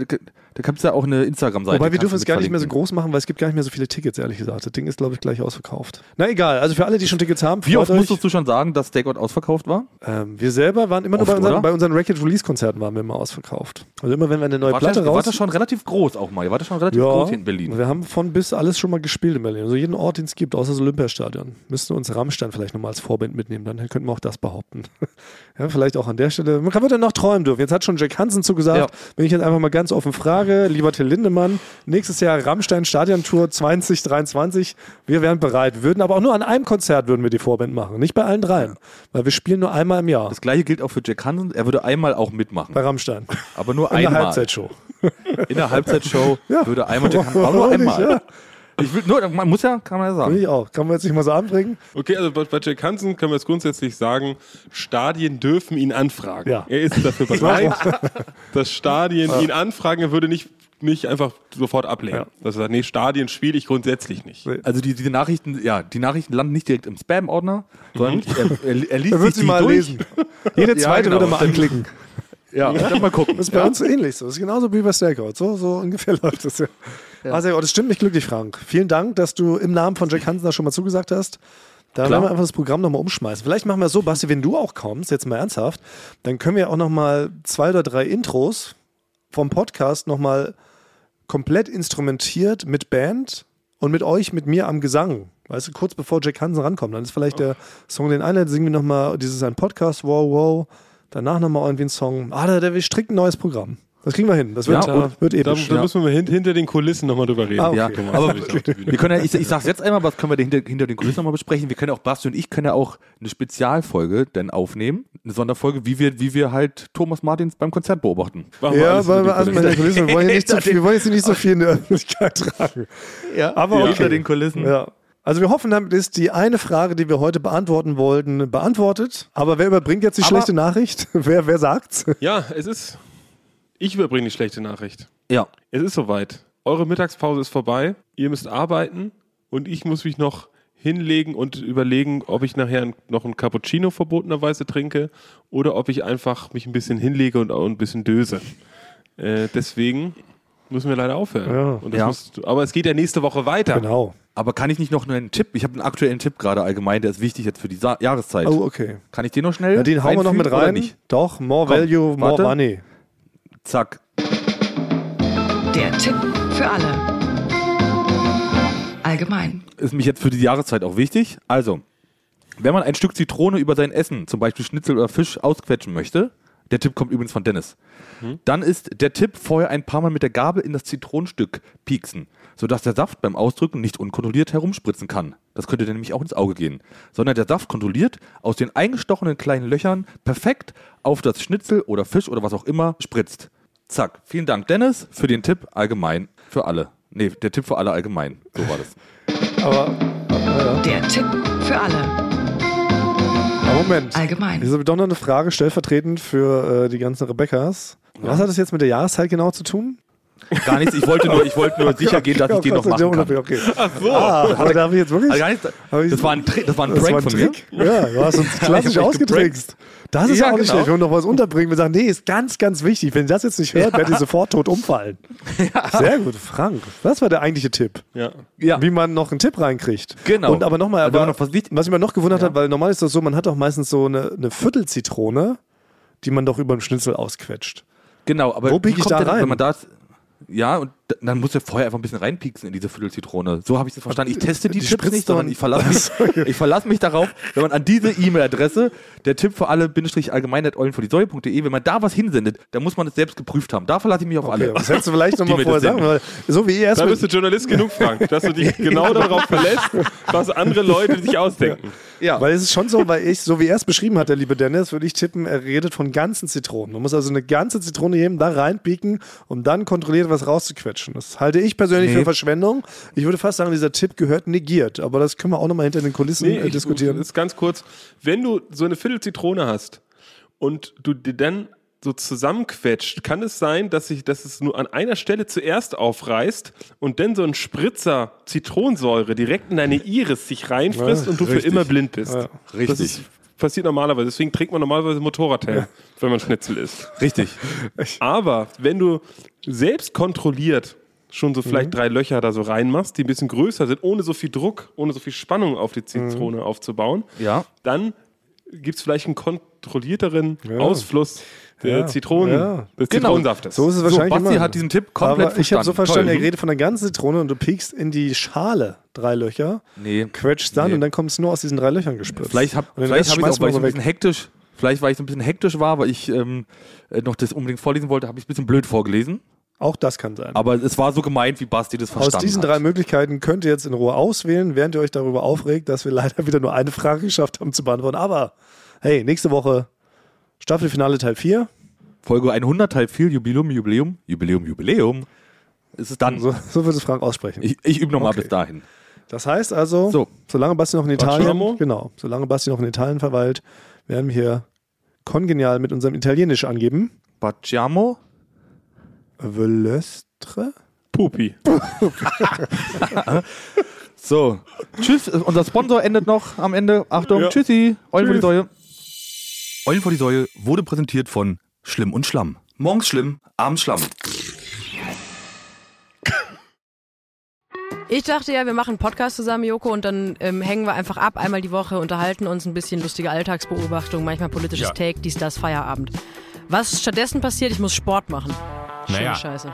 da kannst du ja auch eine Instagram-Seite. Wobei wir dürfen es gar nicht mehr so groß machen, weil es gibt gar nicht mehr so viele Tickets, ehrlich gesagt. Das Ding ist, glaube ich, gleich ausverkauft. Na egal, also für alle, die schon Tickets haben, Wie oft euch. musstest du schon sagen, dass Stakeout ausverkauft war? Ähm, wir selber waren immer nur Oft, bei unseren, bei unseren Record-Release-Konzerten waren wir immer ausverkauft. Also immer, wenn wir eine neue War Platte das, war raus... das schon relativ groß auch mal. Ihr wart das schon relativ groß hier in Berlin. wir haben von bis alles schon mal gespielt in Berlin. Also jeden Ort, den es gibt, außer das Olympiastadion. Müssten uns Rammstein vielleicht nochmal als Vorbild mitnehmen, dann könnten wir auch das behaupten. <laughs> ja, vielleicht auch an der Stelle. Man kann wieder noch träumen dürfen. Jetzt hat schon Jack Hansen zugesagt. Ja. Wenn ich jetzt einfach mal ganz offen frage, lieber Till Lindemann, nächstes Jahr Rammstein Stadiontour 2023. Wir wären bereit. Würden aber auch nur an einem Konzert würden wir die Vorband machen. Nicht bei allen dreien. Weil wir spielen nur einmal im Jahr. Das gleiche gilt auch für Jack Hansen. Er würde einmal auch mitmachen. Bei Rammstein. Aber nur In der einmal. Halbzeitshow. In der Halbzeitshow <laughs> Ja. würde einmal Jack Hansen, aber nur Warum nicht, einmal. ja? Ich will nur, man muss ja, kann man ja Finde sagen. ich auch. Kann man jetzt nicht mal so anbringen? Okay, also bei, bei Jack Hansen können wir jetzt grundsätzlich sagen, Stadien dürfen ihn anfragen. Ja. Er ist dafür bereit, <laughs> dass Stadien ihn anfragen. Er würde nicht, nicht einfach sofort ablehnen. Ja. Dass er sagt, nee, Stadien spiele ich grundsätzlich nicht. Nee. Also die, diese Nachrichten, ja, die Nachrichten landen nicht direkt im Spam-Ordner, sondern er, er, er <laughs> liest Er wird sich sie mal durch. lesen. Jede Ja, zweite genau. würde mal anklicken. Ja, dann mal gucken. Das ist bei uns ähnlich so. Das ist genauso wie bei Stakeout. So, so ungefähr <laughs> läuft das ja. Also, oh, das stimmt mich glücklich, Frank. Vielen Dank, dass du im Namen von Jack Hansen da schon mal zugesagt hast. Da Klar. werden wir einfach das Programm nochmal umschmeißen. Vielleicht machen wir es so, Basti, wenn du auch kommst, jetzt mal ernsthaft, dann können wir auch nochmal zwei oder drei Intros vom Podcast nochmal komplett instrumentiert mit Band und mit euch, mit mir am Gesang. Weißt du, kurz bevor Jack Hansen rankommt. Dann ist vielleicht der Song, den einen singen wir nochmal, dieses ein Podcast, wow, wow. Danach nochmal irgendwie ein Song. Ah, da, da, wir stricken ein neues Programm. Das kriegen wir hin. Das wird, Ja, äh, und wird Da, episch. da müssen wir hin, hinter den Kulissen nochmal drüber reden. Ah, okay. Ja, Thomas, aber wir <laughs> können ja, ich, ich sag's jetzt einmal, was können wir hinter, hinter den Kulissen nochmal besprechen? Wir können ja auch, Basti und ich können ja auch eine Spezialfolge dann aufnehmen, eine Sonderfolge, wie wir, wie wir halt Thomas Martins beim Konzert beobachten. Machen Ja, weil hinter wir den also Kulissen. meine Kulissen, <laughs> wir wollen jetzt nicht so viel in der Öffentlichkeit tragen. Ja, aber okay. hinter den Kulissen. Ja. Also wir hoffen, damit ist die eine Frage, die wir heute beantworten wollten, beantwortet. Aber wer überbringt jetzt die Aber- schlechte Nachricht? <laughs> wer, wer sagt's? Ja, es ist. Ich überbringe die schlechte Nachricht. Ja. Es ist soweit. Eure Mittagspause ist vorbei. Ihr müsst arbeiten und ich muss mich noch hinlegen und überlegen, ob ich nachher noch ein Cappuccino verbotenerweise trinke oder ob ich einfach mich ein bisschen hinlege und auch ein bisschen döse. Äh, deswegen müssen wir leider aufhören. Ja. Und das Ja. musst du, aber es geht ja nächste Woche weiter. Genau. Aber kann ich nicht noch einen Tipp? Ich habe einen aktuellen Tipp gerade allgemein, der ist wichtig jetzt für die Sa Jahreszeit. Oh, okay. Kann ich den noch schnell? Ja, den hauen wir noch mit rein. Nicht? Doch, more Komm, value, more warte. money. Zack. Der Tipp für alle. Allgemein. Ist mich jetzt für die Jahreszeit auch wichtig. Also, wenn man ein Stück Zitrone über sein Essen, zum Beispiel Schnitzel oder Fisch, ausquetschen möchte, der Tipp kommt übrigens von Dennis, dann ist der Tipp vorher ein paar Mal mit der Gabel in das Zitronenstück pieksen, sodass der Saft beim Ausdrücken nicht unkontrolliert herumspritzen kann. Das könnte dann nämlich auch ins Auge gehen. Sondern der Saft kontrolliert aus den eingestochenen kleinen Löchern perfekt auf das Schnitzel oder Fisch oder was auch immer spritzt. Zack. Vielen Dank, Dennis, für den Tipp allgemein für alle. Nee, der Tipp für alle allgemein. So war das. <laughs> Aber, aber ja. Der Tipp für alle. Aber Moment. Allgemein. Doch noch eine Frage stellvertretend für äh, die ganzen Rebecca's. Was hat das jetzt mit der Jahreszeit genau zu tun? Gar nichts. Ich wollte nur, ich wollte nur sicher gehen, dass ich den noch machen kann. Okay. Ach so. Ah, aber darf ich jetzt wirklich? Also gar nichts, ich- das war ein, Tri das war ein das Prank war ein von mir. Trick. Ja, du hast uns <laughs> klassisch ausgetrickst. Das ist Ja, auch nicht genau. schlecht. Wir noch was unterbringen, wir sagen, nee, ist ganz, ganz wichtig. Wenn ihr das jetzt nicht hört, <laughs> werdet ihr sofort tot umfallen. Sehr gut, Frank. Das war der eigentliche Tipp. Ja. Ja. Wie man noch einen Tipp reinkriegt. Genau. Und aber nochmal, Also aber noch was wichtig- was mich mal noch gewundert hat, weil normal ist das so, man hat doch meistens so eine, eine Viertelzitrone, die man doch über dem Schnitzel ausquetscht. Genau, aber Wo bieg wie ich da rein? Wenn man das, ja, und dann muss er vorher einfach ein bisschen reinpieksen in diese Viertelzitrone. So habe ich das verstanden. Ich teste die, Die Tipps nicht, sondern ich verlasse mich, <laughs> ich verlasse mich darauf, wenn man an diese E-Mail-Adresse, der Tipp für alle, Bindestrich allgemein, eulenvordiesäue.de, wenn man da was hinsendet, dann muss man es selbst geprüft haben. Da verlasse ich mich auf alle. Okay, das hättest du vielleicht <laughs> nochmal vorher sagen, weil so wie ihr erst Da bist du Journalist genug, Frank, dass du dich <laughs> genau darauf verlässt, was andere Leute sich ausdenken. Ja. Weil es ist schon so, weil ich, so wie er es beschrieben hat, der liebe Dennis, würde ich tippen, er redet von ganzen Zitronen. Man muss also eine ganze Zitrone nehmen, da reinpieken, um dann kontrolliert was rauszuquetschen. Das halte ich persönlich Nee. für Verschwendung. Ich würde fast sagen, dieser Tipp gehört negiert. Aber das können wir auch nochmal hinter den Kulissen Nee, äh, ich, diskutieren. Ist ganz kurz. Wenn du so eine Viertel Zitrone hast und du die dann so zusammenquetscht, kann es sein, dass sich, dass es nur an einer Stelle zuerst aufreißt und dann so ein Spritzer Zitronensäure direkt in deine Iris sich reinfrisst Ja, und du für richtig. immer blind bist. Ja, richtig. Das ist, passiert normalerweise. Deswegen trägt man normalerweise Motorradhelm, wenn man Schnitzel isst. Richtig. Aber wenn du selbst kontrolliert schon so Mhm. vielleicht drei Löcher da so reinmachst, die ein bisschen größer sind, ohne so viel Druck, ohne so viel Spannung auf die Mhm. Zitrone aufzubauen, Ja. dann gibt es vielleicht einen kontrollierteren Ja. Ausfluss der Ja. Zitronen, Ja. des Genau. Zitronensaftes. So ist es So, wahrscheinlich Basti immer. hat diesen Tipp komplett Aber ich habe so verstanden, Toll. er redet von der ganzen Zitrone und du piekst in die Schale drei Löcher, Nee. quetschst dann Nee. und dann kommt es nur aus diesen drei Löchern gespritzt. Vielleicht habe hab ich auch, weil ich so ein bisschen hektisch, vielleicht weil ich so ein bisschen hektisch war, weil ich ähm, äh, noch das unbedingt vorlesen wollte, habe ich es ein bisschen blöd vorgelesen. Auch das kann sein. Aber es war so gemeint, wie Basti das verstanden Aus diesen hat. drei Möglichkeiten könnt ihr jetzt in Ruhe auswählen, während ihr euch darüber aufregt, dass wir leider wieder nur eine Frage geschafft haben zu beantworten. Aber hey, nächste Woche Staffelfinale Teil 4. Folge 100, Teil 4, Jubiläum, Jubiläum, Jubiläum, Jubiläum. Ist es dann. So, so wird es Frank aussprechen. Ich, ich übe nochmal Okay. bis dahin. Das heißt also, So. solange Basti noch in Italien, genau, solange Basti noch in Italien verweilt, werden wir hier kongenial mit unserem Italienisch angeben. Bacciamo. Velestre? Pupi. <laughs> So. Tschüss. Unser Sponsor endet noch am Ende. Achtung. Ja. Tschüssi. Eulen vor die Säue. Eulen vor die Säue wurde präsentiert von Schlimm und Schlamm. Morgens schlimm, abends Schlamm. Ich dachte ja, wir machen einen Podcast zusammen, Joko, und dann ähm, hängen wir einfach ab, einmal die Woche, unterhalten uns ein bisschen lustige Alltagsbeobachtung, manchmal politisches Ja. Take, dies, das, Feierabend. Was stattdessen passiert, ich muss Sport machen. Schöne Naja. Scheiße.